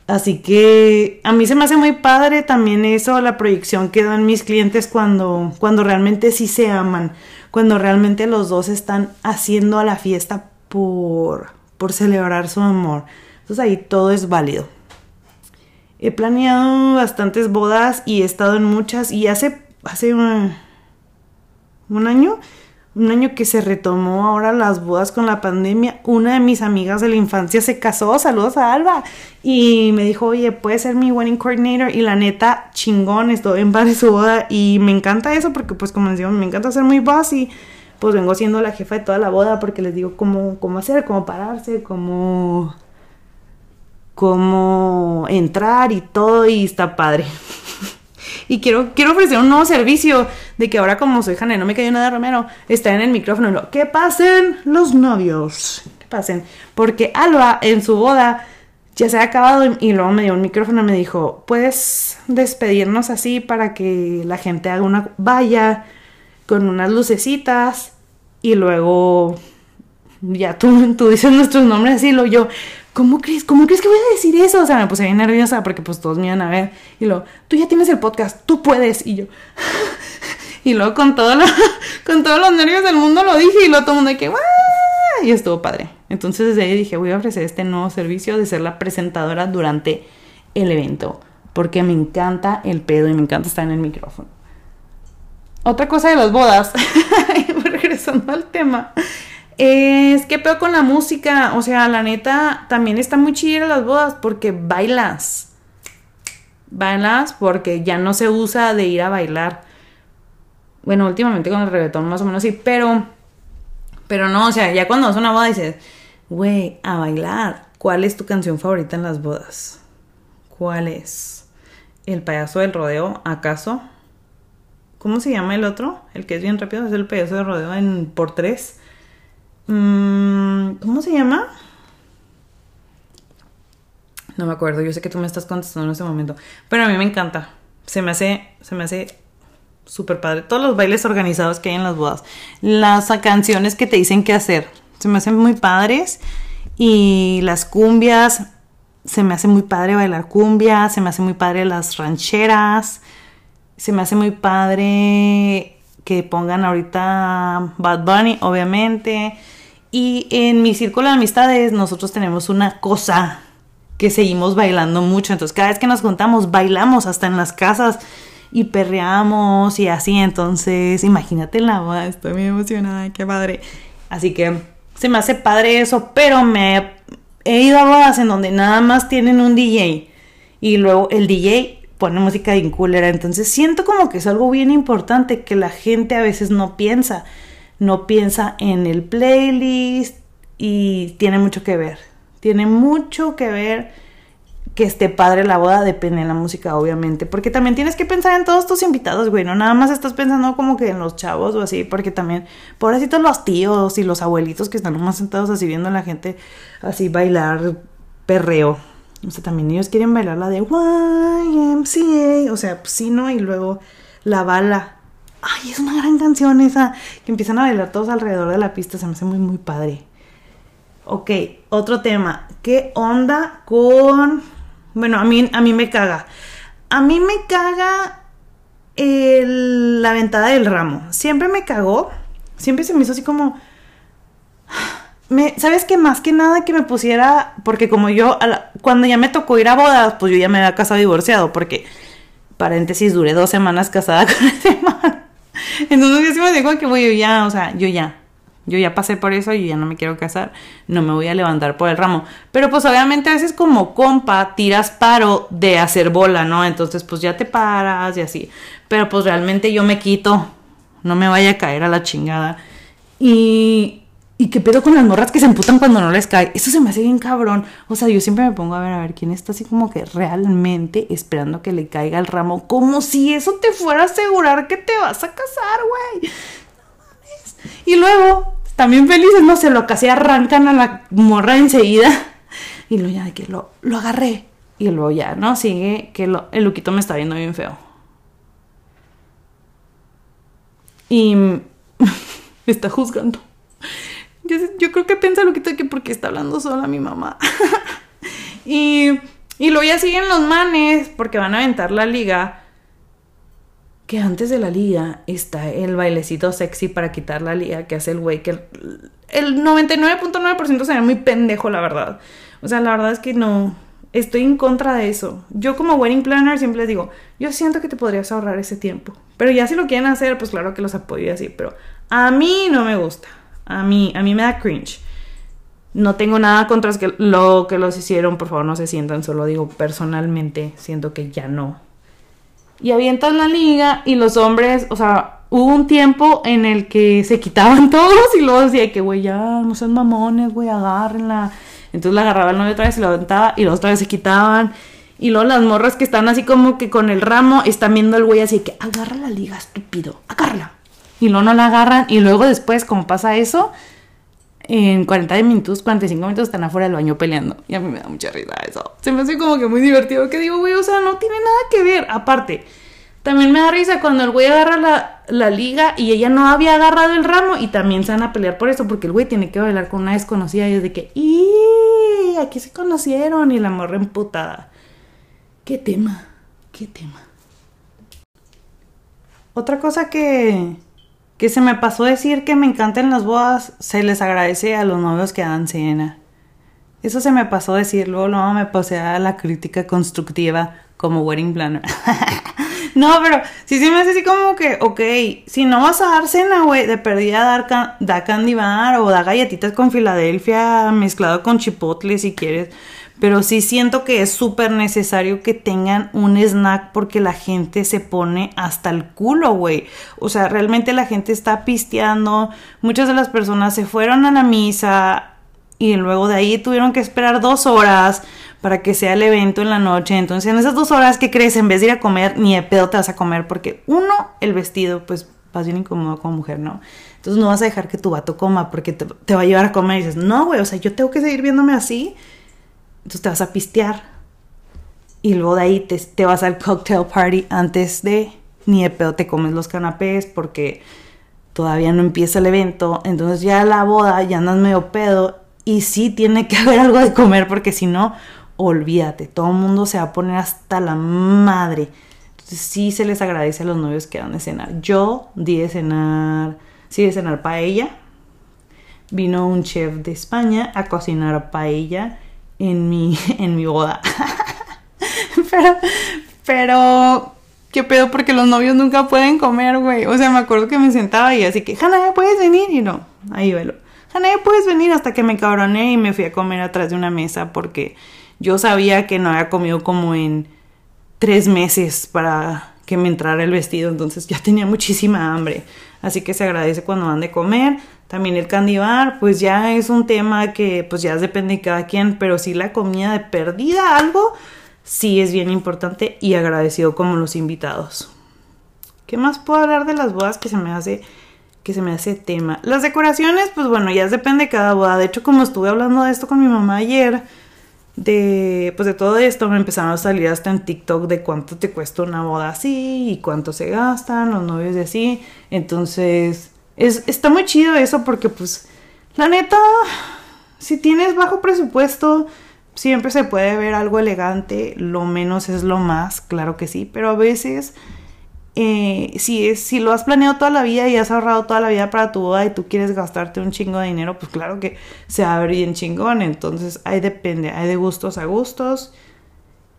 Así que a mí se me hace muy padre también eso, la proyección que dan mis clientes cuando, cuando realmente sí se aman, cuando realmente los dos están haciendo a la fiesta por, por celebrar su amor. Entonces ahí todo es válido. He planeado bastantes bodas y he estado en muchas y hace, hace un año, un año que se retomó ahora las bodas con la pandemia, una de mis amigas de la infancia se casó, saludos a Alba, y me dijo, oye, puedes ser mi wedding coordinator, y la neta, chingón, estoy en paz de su boda, y me encanta eso, porque pues como decíamos, me encanta ser muy bossy, pues vengo siendo la jefa de toda la boda porque les digo cómo, cómo hacer, cómo pararse, cómo, cómo entrar y todo. Y está padre. Y quiero, quiero ofrecer un nuevo servicio de que ahora como soy Jane, no me cayó nada Romero, está en el micrófono y lo, que pasen los novios, que pasen, porque Alba en su boda ya se ha acabado y luego me dio un micrófono y me dijo, puedes despedirnos así para que la gente haga una vaya con unas lucecitas y luego ya tú, tú dices nuestros nombres así, lo yo, ¿cómo crees? ¿Cómo crees que voy a decir eso? O sea, me puse bien nerviosa porque pues todos me iban a ver. Y luego, tú ya tienes el podcast, tú puedes. Y yo, y luego con, todo con todos los nervios del mundo lo dije y luego todo el mundo de que, Y estuvo padre. Entonces desde ahí dije, voy a ofrecer este nuevo servicio de ser la presentadora durante el evento. Porque me encanta el pedo y me encanta estar en el micrófono. Otra cosa de las bodas, regresando al tema, es que peor con la música. O sea, la neta, también está muy chida las bodas porque bailas. Bailas porque ya no se usa de ir a bailar. Bueno, últimamente con el reggaetón más o menos sí, pero. Pero no, o sea, ya cuando vas a una boda dices, güey, a bailar. ¿Cuál es tu canción favorita en las bodas? ¿Cuál es? ¿El payaso del rodeo, acaso? ¿Cómo se llama el otro? El que es bien rápido, es el payaso de rodeo en por tres. Mm, ¿Cómo se llama? No me acuerdo, yo sé que tú me estás contestando en ese momento. Pero a mí me encanta. Se me hace, se me hace súper padre. Todos los bailes organizados que hay en las bodas. Las canciones que te dicen qué hacer. Se me hacen muy padres. Y las cumbias. Se me hace muy padre bailar cumbia. Se me hace muy padre las rancheras se me hace muy padre que pongan ahorita Bad Bunny, obviamente. Y en mi círculo de amistades nosotros tenemos una cosa que seguimos bailando mucho. Entonces cada vez que nos juntamos bailamos hasta en las casas y perreamos y así. Entonces imagínate la boda, estoy muy emocionada, qué padre. Así que se me hace padre eso, pero me he ido a bodas en donde nada más tienen un DJ y luego el DJ pone música de cooler. Entonces siento como que es algo bien importante que la gente a veces no piensa. No piensa en el playlist y tiene mucho que ver. Tiene mucho que ver que esté padre la boda, depende de la música, obviamente. Porque también tienes que pensar en todos tus invitados, güey. No nada más estás pensando como que en los chavos o así, porque también, pobrecitos los tíos y los abuelitos que están nomás sentados así viendo a la gente así bailar perreo. O sea, también ellos quieren bailar la de YMCA. O sea, pues sí, ¿no? Y luego la bala. Ay, es una gran canción esa. Que empiezan a bailar todos alrededor de la pista. Se me hace muy, muy padre. Ok, otro tema. ¿Qué onda con bueno, a mí, a mí me caga. A mí me caga la ventada del ramo. Siempre me cagó. Siempre se me hizo así como... ¿Sabes qué? Más que nada que me pusiera... Porque como yo... cuando ya me tocó ir a bodas, pues yo ya me había casado divorciado. Porque, paréntesis, duré dos semanas casada con ese man. Entonces yo sí me digo que voy ya, o sea, yo ya. Yo ya pasé por eso y ya no me quiero casar, no me voy a levantar por el ramo. Pero pues obviamente a veces como compa tiras paro de hacer bola, ¿no? Entonces pues ya te paras y así. Pero pues realmente yo me quito, no me vaya a caer a la chingada. Y... ¿Y qué pedo con las morras que se emputan cuando no les cae? Eso se me hace bien cabrón. O sea, yo siempre me pongo a ver, a ver, quién está así como que realmente esperando que le caiga el ramo. Como si eso te fuera a asegurar que te vas a casar, güey. Y luego, también felices, no sé, lo casi arrancan a la morra enseguida. Y luego ya de que lo, lo agarré. Y luego ya, ¿no? Sigue que el Luquito me está viendo bien feo. Y me está juzgando. Yo, creo que piensa Luquito que porque está hablando sola mi mamá. y, y luego ya siguen los manes porque van a aventar la liga que antes de la liga está el bailecito sexy para quitar la liga que hace el güey que el 99.9% ve muy pendejo, la verdad. O sea, la verdad es que no. Estoy en contra de eso. Yo como wedding planner siempre les digo, yo siento que te podrías ahorrar ese tiempo. Pero ya si lo quieren hacer, pues claro que los apoyo así. Pero a mí no me gusta. A mí, a mí me da cringe. No tengo nada contra lo que los hicieron, por favor no se sientan, solo digo personalmente, siento que ya no y avientan la liga y los hombres, o sea, hubo un tiempo en el que se quitaban todos y luego decía que, güey, ya no sean mamones, güey, agárrenla. Entonces la agarraba el novio otra vez y la aventaba y los otra vez se quitaban. Y luego las morras que están así como que con el ramo están viendo al güey así que agarra la liga, estúpido, agárrala. Y luego no la agarran y luego después, como pasa eso, en 40 minutos, 45 minutos están afuera del baño peleando. Y a mí me da mucha risa eso. Se me hace como que muy divertido. Que digo, güey, o sea, no tiene nada que ver. Aparte, también me da risa cuando el güey agarra la, la, liga y ella no había agarrado el ramo y también se van a pelear por eso, porque el güey tiene que bailar con una desconocida y es de que, ¡y! Aquí se conocieron y la morra emputada. ¿Qué tema? ¿Qué tema? Otra cosa que, que se me pasó decir que me encantan las bodas, se les agradece a los novios que dan cena. Eso se me pasó decirlo, luego me pasé a la crítica constructiva como wedding planner. no, pero sí, sí me hace así como que, ok, si no vas a dar cena, güey, de perdida dar da candy bar o da galletitas con Filadelfia mezclado con chipotle si quieres. Pero sí siento que es súper necesario que tengan un snack porque la gente se pone hasta el culo, güey. O sea, realmente la gente está pisteando. Muchas de las personas se fueron a la misa y luego de ahí tuvieron que esperar dos horas para que sea el evento en la noche. Entonces, en esas dos horas, ¿qué crees? En vez de ir a comer, ni de pedo te vas a comer porque uno, el vestido, pues vas bien incómodo como mujer, ¿no? Entonces no vas a dejar que tu vato coma porque te, te va a llevar a comer y dices, no, güey, o sea, yo tengo que seguir viéndome así entonces te vas a pistear. Y luego de ahí te, vas al cocktail party antes de. Ni de pedo te comes los canapés porque todavía no empieza el evento. Entonces ya la boda ya andas medio pedo. Y sí tiene que haber algo de comer porque si no, olvídate. Todo el mundo se va a poner hasta la madre. Entonces sí se les agradece a los novios que dan de cenar. Yo di de cenar. Sí, de cenar paella. Vino un chef de España a cocinar paella en mi, en mi boda. pero, pero, ¿qué pedo? Porque los novios nunca pueden comer, güey. O sea, me acuerdo que me sentaba y así que, Hanna, ¿ya puedes venir? Y no, ahí velo. Janae, puedes venir hasta que me cabroné y me fui a comer atrás de una mesa porque yo sabía que no había comido como en tres meses para que me entrara el vestido, entonces ya tenía muchísima hambre. Así que se agradece cuando van de comer. También el candy bar, pues ya es un tema que pues ya depende de cada quien, pero si la comida de perdida algo, sí es bien importante y agradecido como los invitados. ¿Qué más puedo hablar de las bodas que se me hace que se me hace tema? Las decoraciones, pues bueno, ya depende de cada boda. De hecho, como estuve hablando de esto con mi mamá ayer, de pues de todo esto me empezaron a salir hasta en TikTok de cuánto te cuesta una boda así y cuánto se gastan los novios de así. Entonces, es, está muy chido eso porque pues la neta, si tienes bajo presupuesto, siempre se puede ver algo elegante, lo menos es lo más, claro que sí, pero a veces eh, si, es, si lo has planeado toda la vida y has ahorrado toda la vida para tu boda y tú quieres gastarte un chingo de dinero, pues claro que se va a ver bien chingón. Entonces ahí depende, hay de gustos a gustos.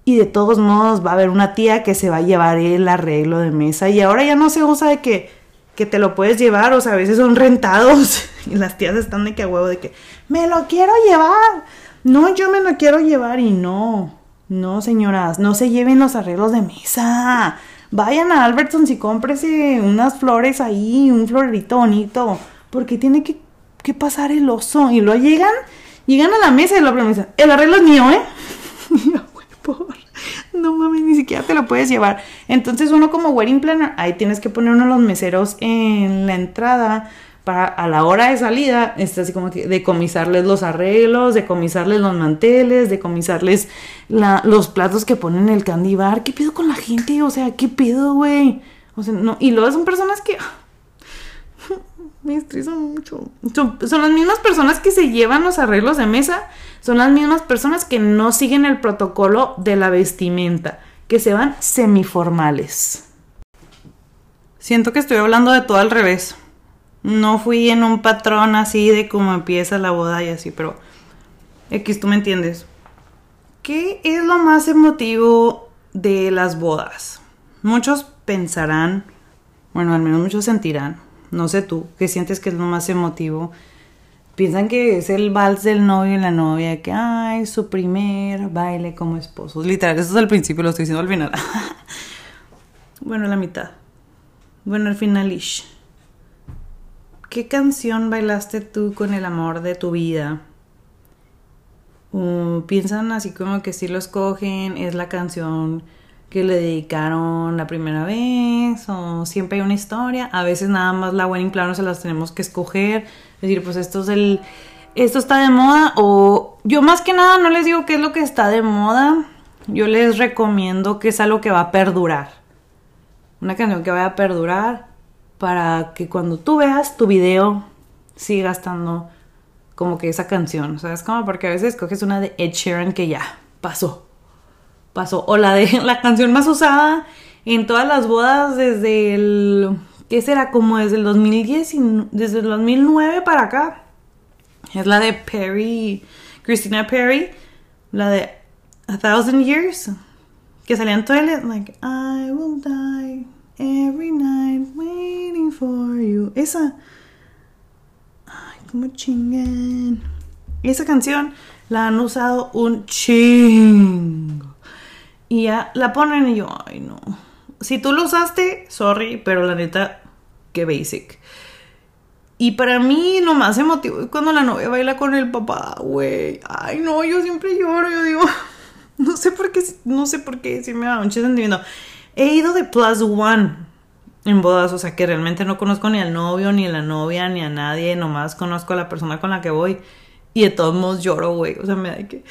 Y de todos modos va a haber una tía que se va a llevar el arreglo de mesa. Y ahora ya no se usa de que, que te lo puedes llevar, o sea, a veces son rentados. Y las tías están de que a huevo, de que me lo quiero llevar. No, yo me lo quiero llevar. Y no, no, señoras, no se lleven los arreglos de mesa vayan a Albertsons y cómprese unas flores ahí, un florerito bonito, porque tiene que, pasar el oso. Y luego llegan, llegan a la mesa y la promesa, el arreglo es mío, ¿eh? No mames, ni siquiera te lo puedes llevar. Entonces uno como wedding planner, ahí tienes que poner uno de los meseros en la entrada para a la hora de salida, está así como que decomisarles los arreglos, decomisarles los manteles, decomisarles la, los platos que ponen en el candy bar. ¿Qué pido con la gente? O sea, ¿qué pido, güey? O sea, no, y luego son personas que me estresan mucho. Son, son, las mismas personas que se llevan los arreglos de mesa, son las mismas personas que no siguen el protocolo de la vestimenta, que se van semiformales. Siento que estoy hablando de todo al revés. No fui en un patrón así de cómo empieza la boda y así, pero X, tú me entiendes. ¿Qué es lo más emotivo de las bodas? Muchos pensarán, bueno, al menos muchos sentirán, no sé tú, ¿qué sientes que es lo más emotivo? Piensan que es el vals del novio y la novia, que ay, su primer baile como esposos. Literal, eso es al principio, lo estoy diciendo al final. bueno, la mitad. Bueno, al final ish. ¿Qué canción bailaste tú con el amor de tu vida? piensan así como que si lo escogen, es la canción que le dedicaron la primera vez o siempre hay una historia. A veces nada más la wedding planner se las tenemos que escoger. Es decir, pues esto es el... Esto está de moda o yo más que nada no les digo qué es lo que está de moda. Yo les recomiendo que es algo que va a perdurar. Una canción que vaya a perdurar para que cuando tú veas tu video siga estando como que esa canción, o sea, es como porque a veces coges una de Ed Sheeran que ya pasó, pasó, o la de la canción más usada en todas las bodas desde el, ¿qué será? Como desde el 2010, desde el 2009 para acá, es la de Perry, Christina Perry, la de A Thousand Years, que salía en Toilet, like, I will die Every night waiting for you. Esa. Ay. Esa canción la han usado un chingo. Y ya la ponen y yo, ay no. Si tú lo usaste, sorry, pero la neta, qué basic. Y para mí lo más emotivo es cuando la novia baila con el papá, güey. Ay no, yo siempre lloro, yo digo, no sé por qué, no sé por qué, si me da un sentimiento. He ido de plus one en bodas, o sea que realmente no conozco ni al novio, ni a la novia, ni a nadie, nomás conozco a la persona con la que voy. Y de todos modos lloro, güey. O sea, me da que.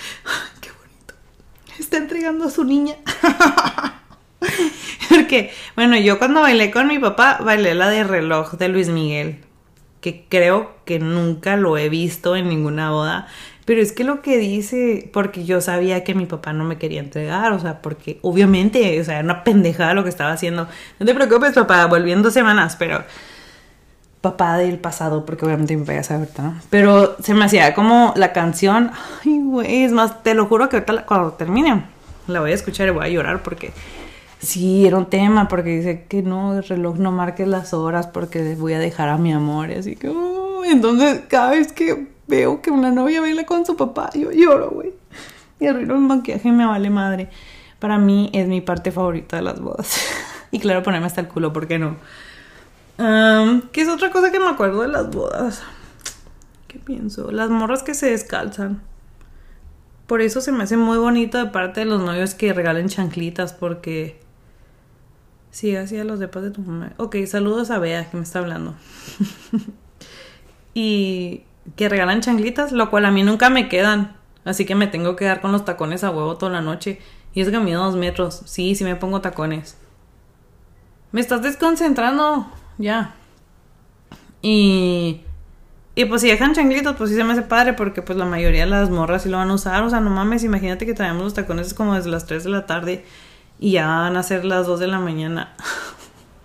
Está entregando a su niña. Porque, bueno, yo cuando bailé con mi papá, bailé la de reloj de Luis Miguel. Que creo que nunca lo he visto en ninguna boda. Pero es que lo que dice, porque yo sabía que mi papá no me quería entregar, o sea, porque obviamente, o sea, era una pendejada lo que estaba haciendo. No te preocupes, papá, volviendo semanas, pero papá del pasado, porque obviamente mi papá ya sabe ¿no? Pero se me hacía como la canción, ay, güey, es más, te lo juro que ahorita cuando termine la voy a escuchar y voy a llorar porque sí, era un tema, porque dice que no, el reloj no marque las horas porque voy a dejar a mi amor, y así que, Entonces, cada vez que veo que una novia baila con su papá, yo lloro, güey. Y arruino el maquillaje me vale madre. Para mí es mi parte favorita de las bodas. y claro, ponerme hasta el culo, ¿por qué no? ¿Qué es otra cosa que me acuerdo de las bodas? ¿Qué pienso? Las morras que se descalzan. Por eso se me hace muy bonito de parte de los novios que regalen chanclitas, porque. Sí, así a los depas de tu mamá. Ok, saludos a Bea que me está hablando. y que regalan chanclitas, lo cual a mí nunca me quedan. Así que me tengo que dar con los tacones a huevo toda la noche. Y es que mido dos metros. Sí, sí me pongo tacones. Me estás desconcentrando. Ya. Y. Y pues si dejan changlitos, pues sí se me hace padre porque pues la mayoría de las morras sí lo van a usar. O sea, no mames, imagínate que traemos los tacones como desde las 3 de la tarde y ya van a ser las 2 de la mañana.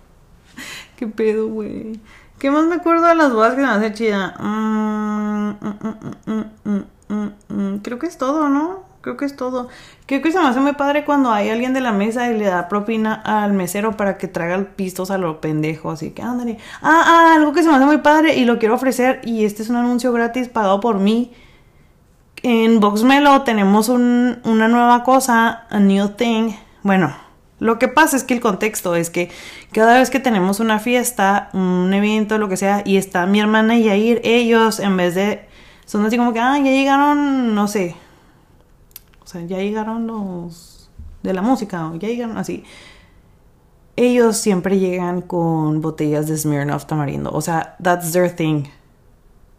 ¿Qué pedo, güey? ¿Qué más me acuerdo de las bodas que me hace chida? Mm, mm, mm, creo que es todo, ¿no? Creo que es todo. Creo que se me hace muy padre cuando hay alguien de la mesa y le da propina al mesero para que traiga pistos a lo pendejo. Así que ándale. Ah, ah, algo que se me hace muy padre y lo quiero ofrecer. Y este es un anuncio gratis pagado por mí. En Boxmelo tenemos un, una nueva cosa, a new thing. Bueno, lo que pasa es que el contexto es que cada vez que tenemos una fiesta, un evento, lo que sea, y está mi hermana y Yair, ellos en vez de... Son así como que, ah, ya llegaron, no sé. O sea, ya llegaron los de la música, ya llegaron así. Ellos siempre llegan con botellas de Smirnoff tamarindo. O sea, that's their thing.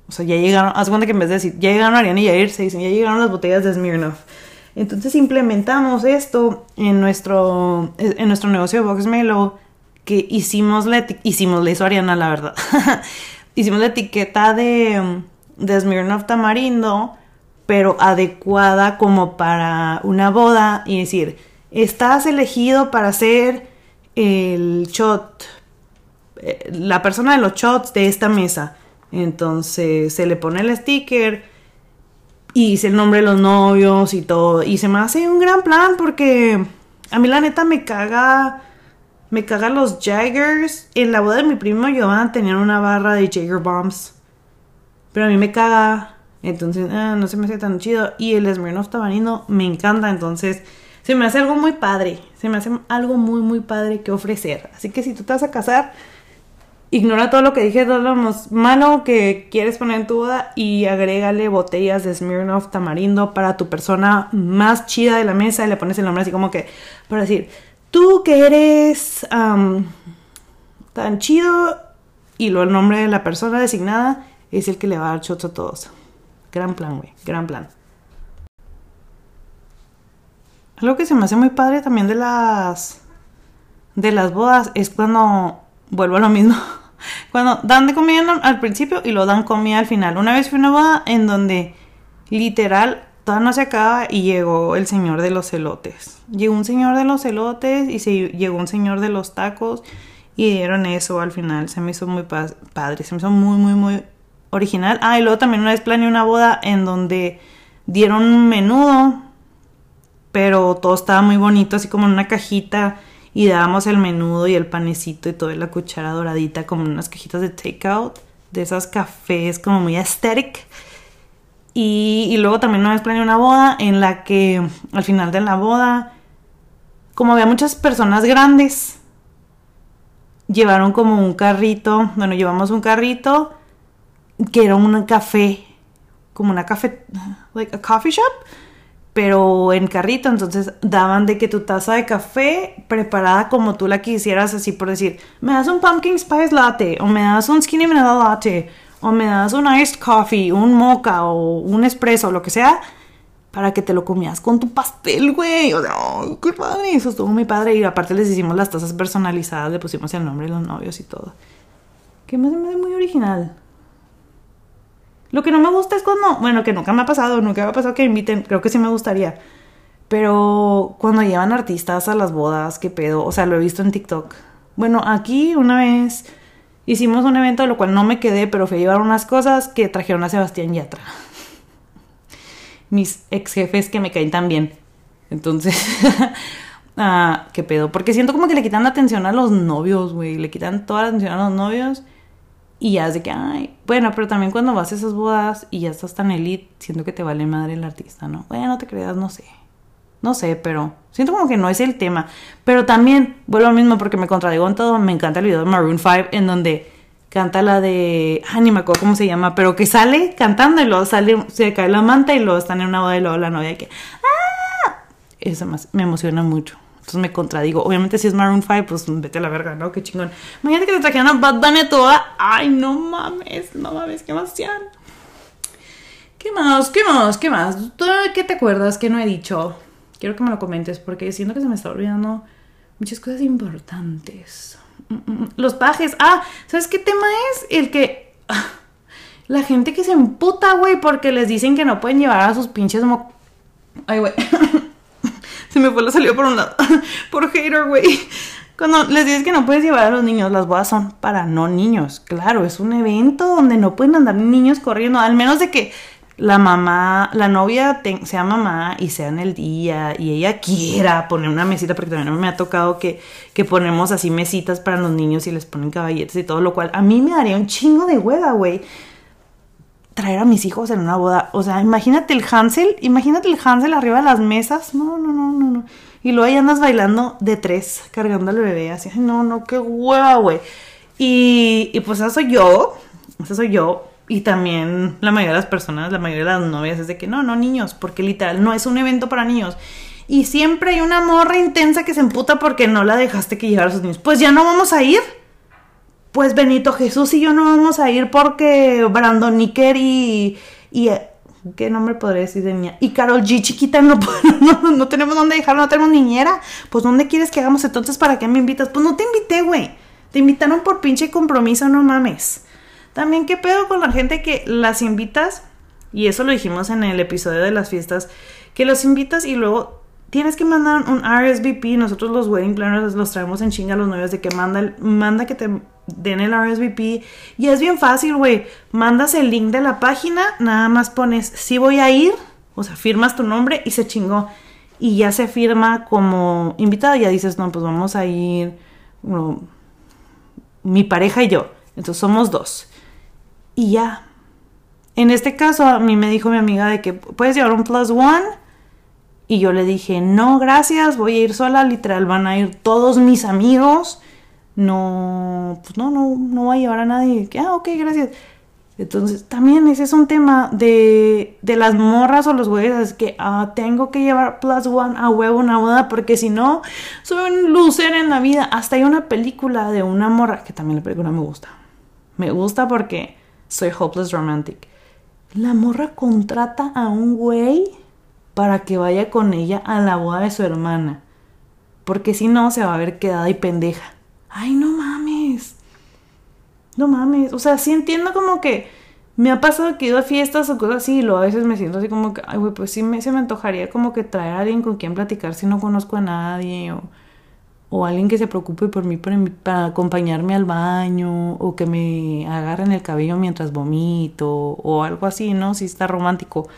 O sea, ya llegaron, haz cuenta que en vez de decir, ya llegaron Ariana y Yair, se dicen, ya llegaron las botellas de Smirnoff. Entonces implementamos esto en nuestro, en nuestro negocio de Boxmelo, que hicimos la, hicimos, le hizo Ariana la verdad, hicimos la etiqueta de, de Smirnoff Tamarindo, pero adecuada como para una boda y decir, estás elegido para ser el shot, eh, la persona de los shots de esta mesa. Entonces se le pone el sticker y dice el nombre de los novios y todo. Y se me hace un gran plan porque a mí la neta me caga. Me caga los Jaggers. En la boda de mi primo Giovanna tenían una barra de Jagger Bombs. Pero a mí me caga. Entonces, ah, no se me hace tan chido. Y el Smirnoff Tabanino me encanta. Entonces, se me hace algo muy padre. Se me hace algo muy, muy padre que ofrecer. Así que si tú te vas a casar, Ignora todo lo que dije, todo lo malo que quieres poner en tu boda y agrégale botellas de Smirnoff tamarindo para tu persona más chida de la mesa y le pones el nombre así como que para decir, tú que eres tan chido y luego el nombre de la persona designada es el que le va a dar shots a todos. Gran plan, güey, gran plan. Algo que se me hace muy padre también de las de las bodas es cuando vuelvo a lo mismo cuando dan de comida al principio y lo dan comida al final. Una vez fui a una boda en donde literal toda no se acaba y llegó el señor de los elotes. Llegó un señor de los elotes y se llegó un señor de los tacos y dieron eso al final. Se me hizo muy padre, se me hizo muy, muy, muy original. Ah, y luego también una vez planeé una boda en donde dieron un menudo, pero todo estaba muy bonito, así como en una cajita y dábamos el menudo y el panecito y toda la cuchara doradita como unas cajitas de takeout, de esas cafés como muy aesthetic. Y, y luego también una vez planeé una boda en la que al final de la boda, como había muchas personas grandes, llevaron como un carrito, bueno, llevamos un carrito que era un café, como una café, like a coffee shop, pero en carrito, entonces daban de que tu taza de café preparada como tú la quisieras, así por decir, me das un pumpkin spice latte, o me das un skinny vanilla latte, o me das un iced coffee, un mocha, o un espresso, lo que sea, para que te lo comías con tu pastel, güey. O sea, qué padre, eso estuvo muy padre. Y aparte les hicimos las tazas personalizadas, le pusimos el nombre de los novios y todo. Que me hace muy original. Lo que no me gusta es cuando, bueno, que nunca me ha pasado, nunca me ha pasado que me inviten, creo que sí me gustaría. Pero cuando llevan artistas a las bodas, qué pedo, o sea, lo he visto en TikTok. Bueno, aquí una vez hicimos un evento lo cual no me quedé, pero fui a llevar unas cosas que trajeron a Sebastián Yatra. Mis ex jefes que me caen tan bien. Entonces, ah, qué pedo. Porque siento como que le quitan la atención a los novios, güey. Le quitan toda la atención a los novios. Y ya es de que, ay, bueno, pero también cuando vas a esas bodas y ya estás tan elite, siento que te vale madre el artista, ¿no? Bueno, no te creas, no sé. No sé, pero siento como que no es el tema. Pero también, vuelvo al mismo porque me contradigo en todo. Me encanta el video de Maroon 5 en donde canta la de. Ah, ni me acuerdo cómo se llama, pero que sale cantando y luego sale, se cae la manta y luego están en una boda y luego la novia que. ¡Ah! Eso más, me emociona mucho. Entonces me contradigo. Obviamente, si es Maroon 5, pues vete a la verga, ¿no? Qué chingón. Imagínate que te trajeran a Bad Bunny toda. Ay, no mames, no mames, qué emoción. ¿Qué más? ¿Qué más? ¿Qué más? ¿Tú qué te acuerdas que no he dicho? Quiero que me lo comentes porque siento que se me está olvidando muchas cosas importantes. Mm, mm, mm. Los pajes. Ah, ¿sabes qué tema es? El que. La gente que se emputa, güey, porque les dicen que no pueden llevar a sus pinches mo... Ay, güey. se me fue la salida por un lado. por hater, güey. Cuando les dices que no puedes llevar a los niños, las bodas son para no niños. Claro, es un evento donde no pueden andar niños corriendo, al menos de que la mamá, la novia sea mamá y sea en el día y ella quiera poner una mesita, porque también me ha tocado que, que ponemos así mesitas para los niños y les ponen caballetes y todo, lo cual a mí me daría un chingo de hueva, güey. Traer a mis hijos en una boda. O sea, imagínate el Hansel, imagínate el Hansel arriba de las mesas. No, no, no, no, no. Y luego ahí andas bailando de tres, cargando al bebé, así, no, no, qué hueva, güey. Y, y pues eso soy yo, eso soy yo, y también la mayoría de las personas, la mayoría de las novias es de que no, no niños, porque literal no es un evento para niños. Y siempre hay una morra intensa que se emputa porque no la dejaste que llevara a sus niños. Pues ya no vamos a ir. Pues Benito Jesús y yo no vamos a ir porque Brandon Nicker y, y ¿qué nombre podría decir de niña? Y Carol G chiquita no, no, no tenemos dónde dejarlo, no tenemos niñera. Pues ¿dónde quieres que hagamos entonces? ¿Para qué me invitas? Pues no te invité, güey. Te invitaron por pinche compromiso, no mames. También, ¿qué pedo con la gente que las invitas? Y eso lo dijimos en el episodio de las fiestas, que los invitas y luego tienes que mandar un RSVP. Nosotros los wedding planners los traemos en chinga a los novios de que manda, manda que te den el RSVP. Y es bien fácil, güey. Mandas el link de la página, nada más pones si voy a ir, o sea, firmas tu nombre y se chingó. Y ya se firma como invitado. Ya dices, no, pues vamos a ir, mi pareja y yo. Entonces somos dos y ya. En este caso, a mí me dijo mi amiga de que puedes llevar un plus one. Y yo le dije, no, gracias, voy a ir sola, literal, van a ir todos mis amigos. No, pues no, no, no voy a llevar a nadie. Ah, ok, gracias. Entonces, también ese es un tema de, de las morras o los güeyes, es que ah, tengo que llevar plus one a huevo una boda, porque si no, soy un loser en la vida. Hasta hay una película de una morra, que también la película me gusta. Me gusta porque soy hopeless romantic. La morra contrata a un güey para que vaya con ella a la boda de su hermana. Porque si no, se va a ver quedada y pendeja. Ay, no mames. No mames. O sea, sí entiendo como que me ha pasado que he ido a fiestas o cosas así y luego a veces me siento así como que, ay, güey, pues sí me, se me antojaría como que traer a alguien con quien platicar si no conozco a nadie o o alguien que se preocupe por mí para, acompañarme al baño o que me agarren el cabello mientras vomito o algo así, ¿no? Si está romántico.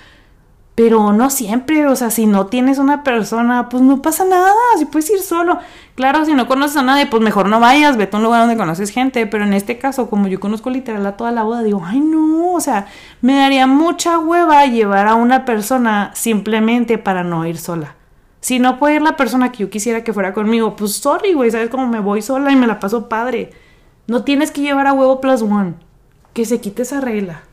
Pero no siempre, o sea, si no tienes una persona, pues no pasa nada, si puedes ir solo. Claro, si no conoces a nadie, pues mejor no vayas, vete a un lugar donde conoces gente, pero en este caso, como yo conozco literal a toda la boda, digo, ay no, o sea, me daría mucha hueva llevar a una persona simplemente para no ir sola. Si no puede ir la persona que yo quisiera que fuera conmigo, pues sorry, güey, ¿sabes cómo me voy sola y me la paso padre? No tienes que llevar a huevo plus one. Que se quite esa regla.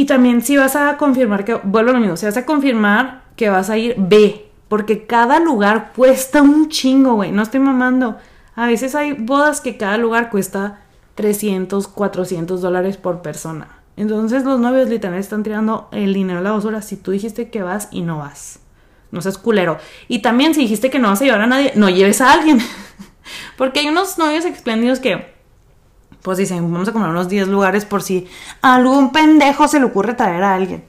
Y también si vas a confirmar que, vuelvo a lo mismo, si vas a confirmar que vas a ir, ve. Porque cada lugar cuesta un chingo, güey. No estoy mamando. A veces hay bodas que cada lugar cuesta 300, 400 dólares por persona. Entonces los novios literalmente están tirando el dinero a la basura si tú dijiste que vas y no vas no seas culero. Y también si dijiste que no vas a llevar a nadie, no lleves a alguien. Porque hay unos novios espléndidos que, pues dicen, vamos a comer unos 10 lugares por si a algún pendejo se le ocurre traer a alguien.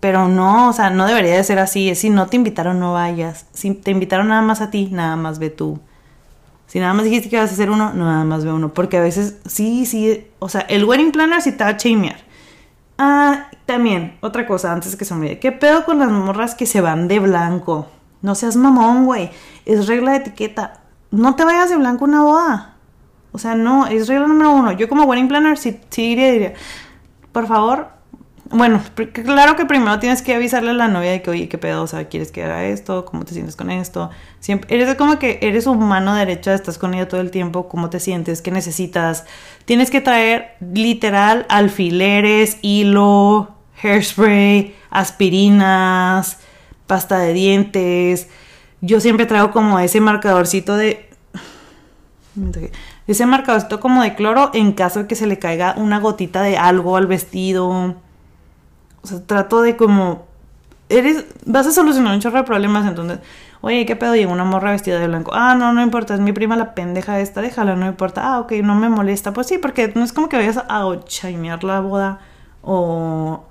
Pero no, o sea, no debería de ser así. Si no te invitaron, no vayas. Si te invitaron nada más a ti, nada más ve tú. Si nada más dijiste que vas a hacer uno, nada más ve uno. Porque a veces, sí, sí, o sea, el wedding planner sí te va a chamear. Ah, también, otra cosa antes que se me olvide. ¿Qué pedo con las morras que se van de blanco? No seas mamón, güey. Es regla de etiqueta. No te vayas de blanco una boda. O sea, no, es regla número uno. Yo como wedding planner sí, sí diría, diría, por favor, bueno, claro que primero tienes que avisarle a la novia de que, oye, qué pedo, o sea, quieres que haga esto, cómo te sientes con esto. Siempre, eres como que eres humano derecha, estás con ella todo el tiempo, cómo te sientes, qué necesitas. Tienes que traer literal alfileres, hilo, hairspray, aspirinas, pasta de dientes. Yo siempre traigo como ese marcadorcito de ese marcadorcito como de cloro en caso de que se le caiga una gotita de algo al vestido o sea, trato de como. Eres, vas a solucionar un chorro de problemas, entonces, oye, ¿qué pedo? Llegó una morra vestida de blanco. Ah, no, no importa, es mi prima la pendeja esta, déjala, no importa. Ah, ok, no me molesta. Pues sí, porque no es como que vayas a chaimear la boda o,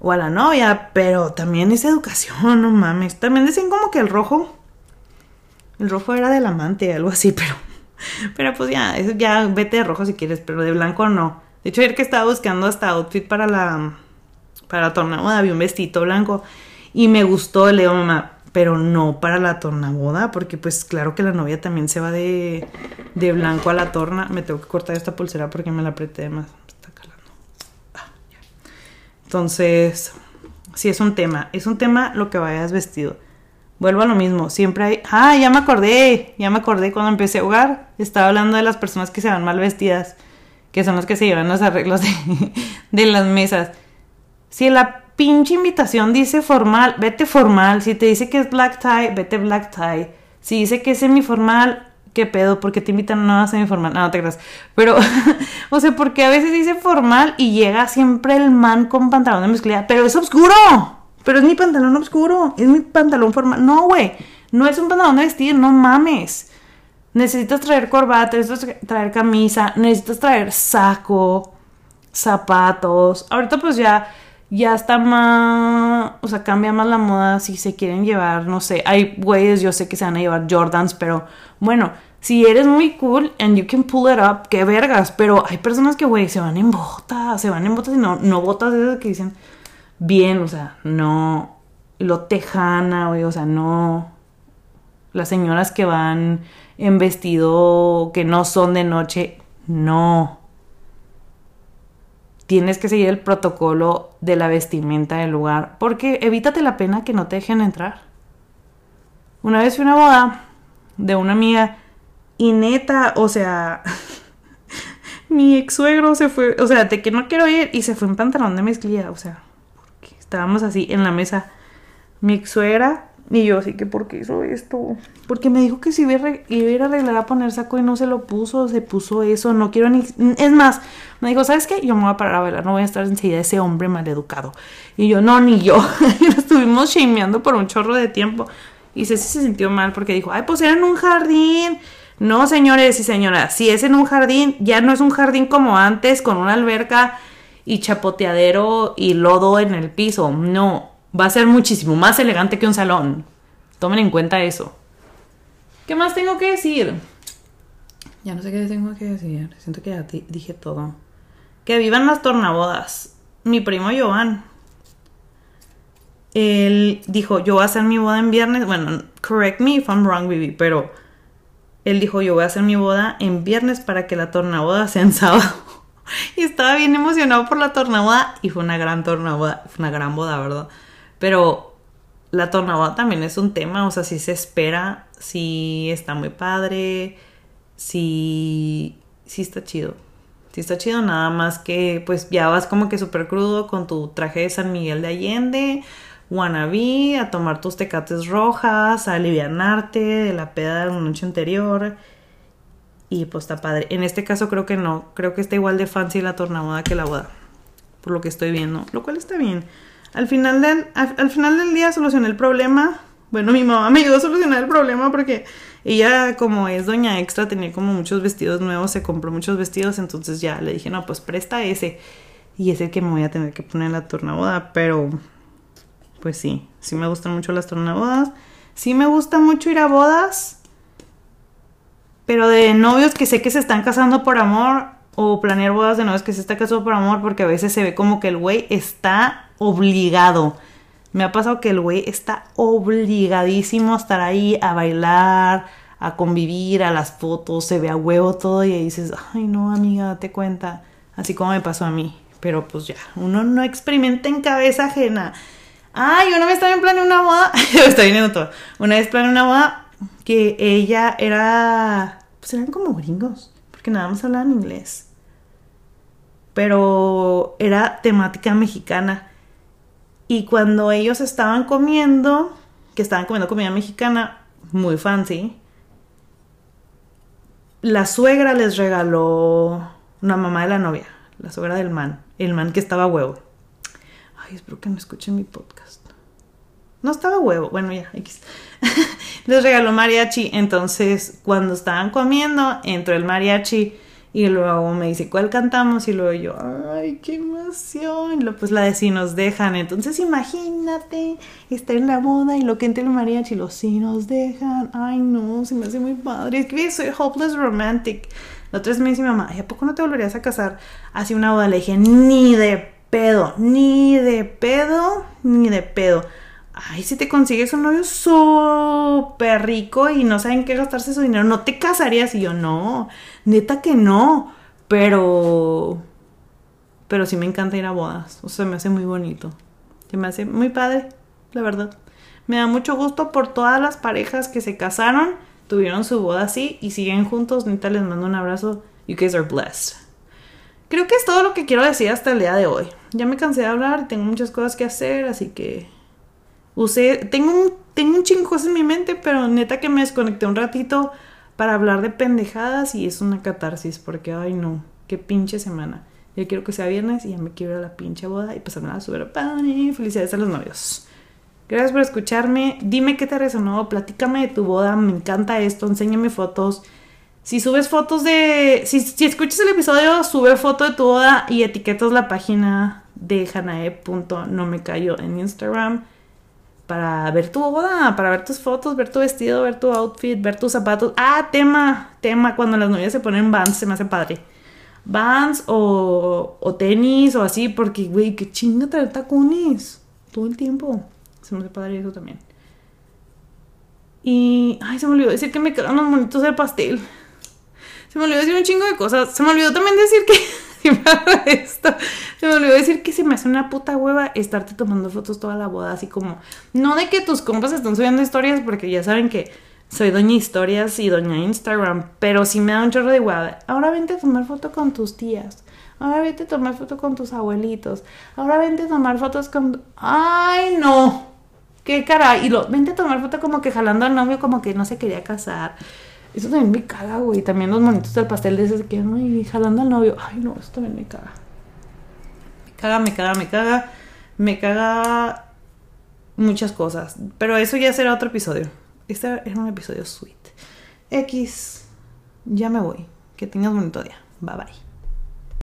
o a la novia, pero también es educación, no mames. También decían como que el rojo, el rojo era del amante, algo así, pero, pero pues ya, ya vete de rojo si quieres, pero de blanco no. De hecho, ayer que estaba buscando hasta outfit para la para tornaboda, había un vestido blanco y me gustó, le digo mamá, pero no para la tornaboda, porque pues claro que la novia también se va de, de blanco a la torna. Me tengo que cortar esta pulsera porque me la apreté más. está calando. Ah, Entonces, sí es un tema. Es un tema lo que vayas vestido. Vuelvo a lo mismo. Siempre hay. Ah, ya me acordé. Ya me acordé cuando empecé a jugar. Estaba hablando de las personas que se van mal vestidas. Que son las que se llevan los arreglos de, de las mesas. Si la pinche invitación dice formal, vete formal. Si te dice que es black tie, vete black tie. Si dice que es semiformal, ¿qué pedo? Porque te invitan no a semiformal. No, no te creas. Pero, o sea, porque a veces dice formal y llega siempre el man con pantalón de mezclilla. Pero es oscuro. Pero es mi pantalón oscuro. Es mi pantalón formal. No, güey. No es un pantalón de vestir. No mames. Necesitas traer corbata, necesitas traer camisa, necesitas traer saco, zapatos. Ahorita pues ya ya está más, o sea, cambia más la moda si se quieren llevar, no sé, hay güeyes, yo sé que se van a llevar Jordans, pero bueno, si eres muy cool and you can pull it up, qué vergas, pero hay personas que, güey, se van en botas, se van en botas y no, no botas esas que dicen bien, o sea, no, lo tejana, güey, o sea, no, las señoras que van en vestido que no son de noche, no. Tienes que seguir el protocolo de la vestimenta del lugar, porque evítate la pena que no te dejen entrar. Una vez fui una boda de una amiga y neta, o sea, mi ex suegro se fue, o sea, de que no quiero ir y se fue en pantalón de mezclilla, o sea, estábamos así en la mesa. Mi ex suegra y yo así que, ¿por qué hizo esto? Porque me dijo que si iba a, arreglar a poner saco y no se lo puso, se puso eso, no quiero ni... Es más, me dijo, ¿sabes qué? Yo me voy a parar a bailar, no voy a estar enseguida ese hombre maleducado. Y yo, no, ni yo. y lo estuvimos shameando por un chorro de tiempo. Y Ceci se sintió mal porque dijo, ay, pues era en un jardín. No, señores y señoras, si es en un jardín, ya no es un jardín como antes, con una alberca y chapoteadero y lodo en el piso. No, va a ser muchísimo más elegante que un salón. Tomen en cuenta eso. ¿Qué más tengo que decir? Ya no sé qué tengo que decir. Siento que ya dije todo. Que vivan las tornabodas. Mi primo Jovan. Él dijo, yo voy a hacer mi boda en viernes. Bueno, correct me if I'm wrong, baby. Pero él dijo, yo voy a hacer mi boda en viernes para que la tornaboda sea en sábado. y estaba bien emocionado por la tornaboda. Y fue una gran tornaboda. Fue una gran boda, ¿verdad? Pero la tornaboda también es un tema, o sea, si se espera, si está muy padre, si, si está chido. Si está chido, nada más que pues ya vas como que súper crudo con tu traje de San Miguel de Allende, wannabe, a tomar tus tecates rojas, a alivianarte de la peda de la noche anterior. Y pues está padre. En este caso creo que no. Creo que está igual de fancy la tornaboda que la boda. Por lo que estoy viendo. Lo cual está bien. Al final, del, al, final del día solucioné el problema. Bueno, mi mamá me ayudó a solucionar el problema porque ella, como es doña extra, tenía como muchos vestidos nuevos, se compró muchos vestidos, entonces ya le dije, no, pues presta ese. Y es el que me voy a tener que poner en la tornaboda, pero pues sí, sí me gustan mucho las tornabodas. Sí me gusta mucho ir a bodas, pero de novios que sé que se están casando por amor, o planear bodas de novios que se está casando por amor, porque a veces se ve como que el güey está obligado. Me ha pasado que el güey está obligadísimo a estar ahí, a bailar, a convivir, a las fotos, se ve a huevo todo y dices, ay no, amiga, date cuenta, así como me pasó a mí. Pero pues ya, uno no experimenta en cabeza ajena. Ay, una vez también planeé una boda, está viniendo todo. Una vez planeé una boda que ella era, pues eran como gringos, porque nada más hablaban inglés. Pero era temática mexicana. Y cuando ellos estaban comiendo, que estaban comiendo comida mexicana, muy fancy, la suegra les regaló una mamá de la novia, la suegra del man, el man que estaba huevo. Ay, espero que no escuchen mi podcast. No estaba huevo, bueno, ya, X. les regaló mariachi, entonces cuando estaban comiendo, entró el mariachi y luego me dice, ¿cuál cantamos? Y luego yo, ay, qué emoción. Y luego, pues la de si nos dejan. Entonces imagínate estar en la boda y lo que entre el mariachi, los si nos dejan. Ay, no, se me hace muy padre. Es que soy hopeless romantic. La otra vez me dice mi mamá, ¿y a poco no te volverías a casar? Así una boda. Le dije, ni de pedo, ni de pedo, ni de pedo ay, si te consigues un novio súper rico y no saben qué gastarse su dinero, no te casarías. Y yo, no, neta que no. Pero, pero sí me encanta ir a bodas. O sea, me hace muy bonito. Se me hace muy padre, la verdad. Me da mucho gusto por todas las parejas que se casaron, tuvieron su boda así y siguen juntos. Neta, les mando un abrazo. You guys are blessed. Creo que es todo lo que quiero decir hasta el día de hoy. Ya me cansé de hablar, tengo muchas cosas que hacer, así que usé, tengo un, tengo un chingo en mi mente, pero neta que me desconecté un ratito para hablar de pendejadas y es una catarsis porque, ay no, qué pinche semana. Yo quiero que sea viernes y ya me quiero a la pinche boda y pasarme a súper padre. Felicidades a los novios. Gracias por escucharme. Dime qué te resonó. Platícame de tu boda. Me encanta esto. Enséñame fotos. Si subes fotos de. Si, si escuchas el episodio, sube foto de tu boda y etiquetas la página de hanae.nomecayo en Instagram para ver tu boda, para ver tus fotos, ver tu vestido, ver tu outfit, ver tus zapatos. Ah, tema, tema, cuando las novias se ponen vans, se me hace padre. Vans o, o tenis o así, porque, güey, qué chinga traer tacones todo el tiempo. Se me hace padre eso también. Y, ay, se me olvidó decir que me quedan los monitos del pastel. Se me olvidó decir un chingo de cosas. Se me olvidó también decir que esto. Se me olvidó decir que se me hace una puta hueva estarte tomando fotos toda la boda, así como, no de que tus compas están subiendo historias, porque ya saben que soy doña historias y doña Instagram, pero sí me da un chorro de hueva. Ahora vente a tomar foto con tus tías. Ahora vente a tomar foto con tus abuelitos. Ahora vente a tomar fotos con... ¡Ay, no! ¡Qué cara! Y lo, vente a tomar foto como que jalando al novio como que no se quería casar. Eso también me caga, güey. También los monitos del pastel de ese que ay, jalando al novio. Ay, no, eso también me caga. Me caga, me caga, me caga. Me caga muchas cosas. Pero eso ya será otro episodio. Este era un episodio sweet. X, ya me voy. Que tengas bonito día. Bye bye.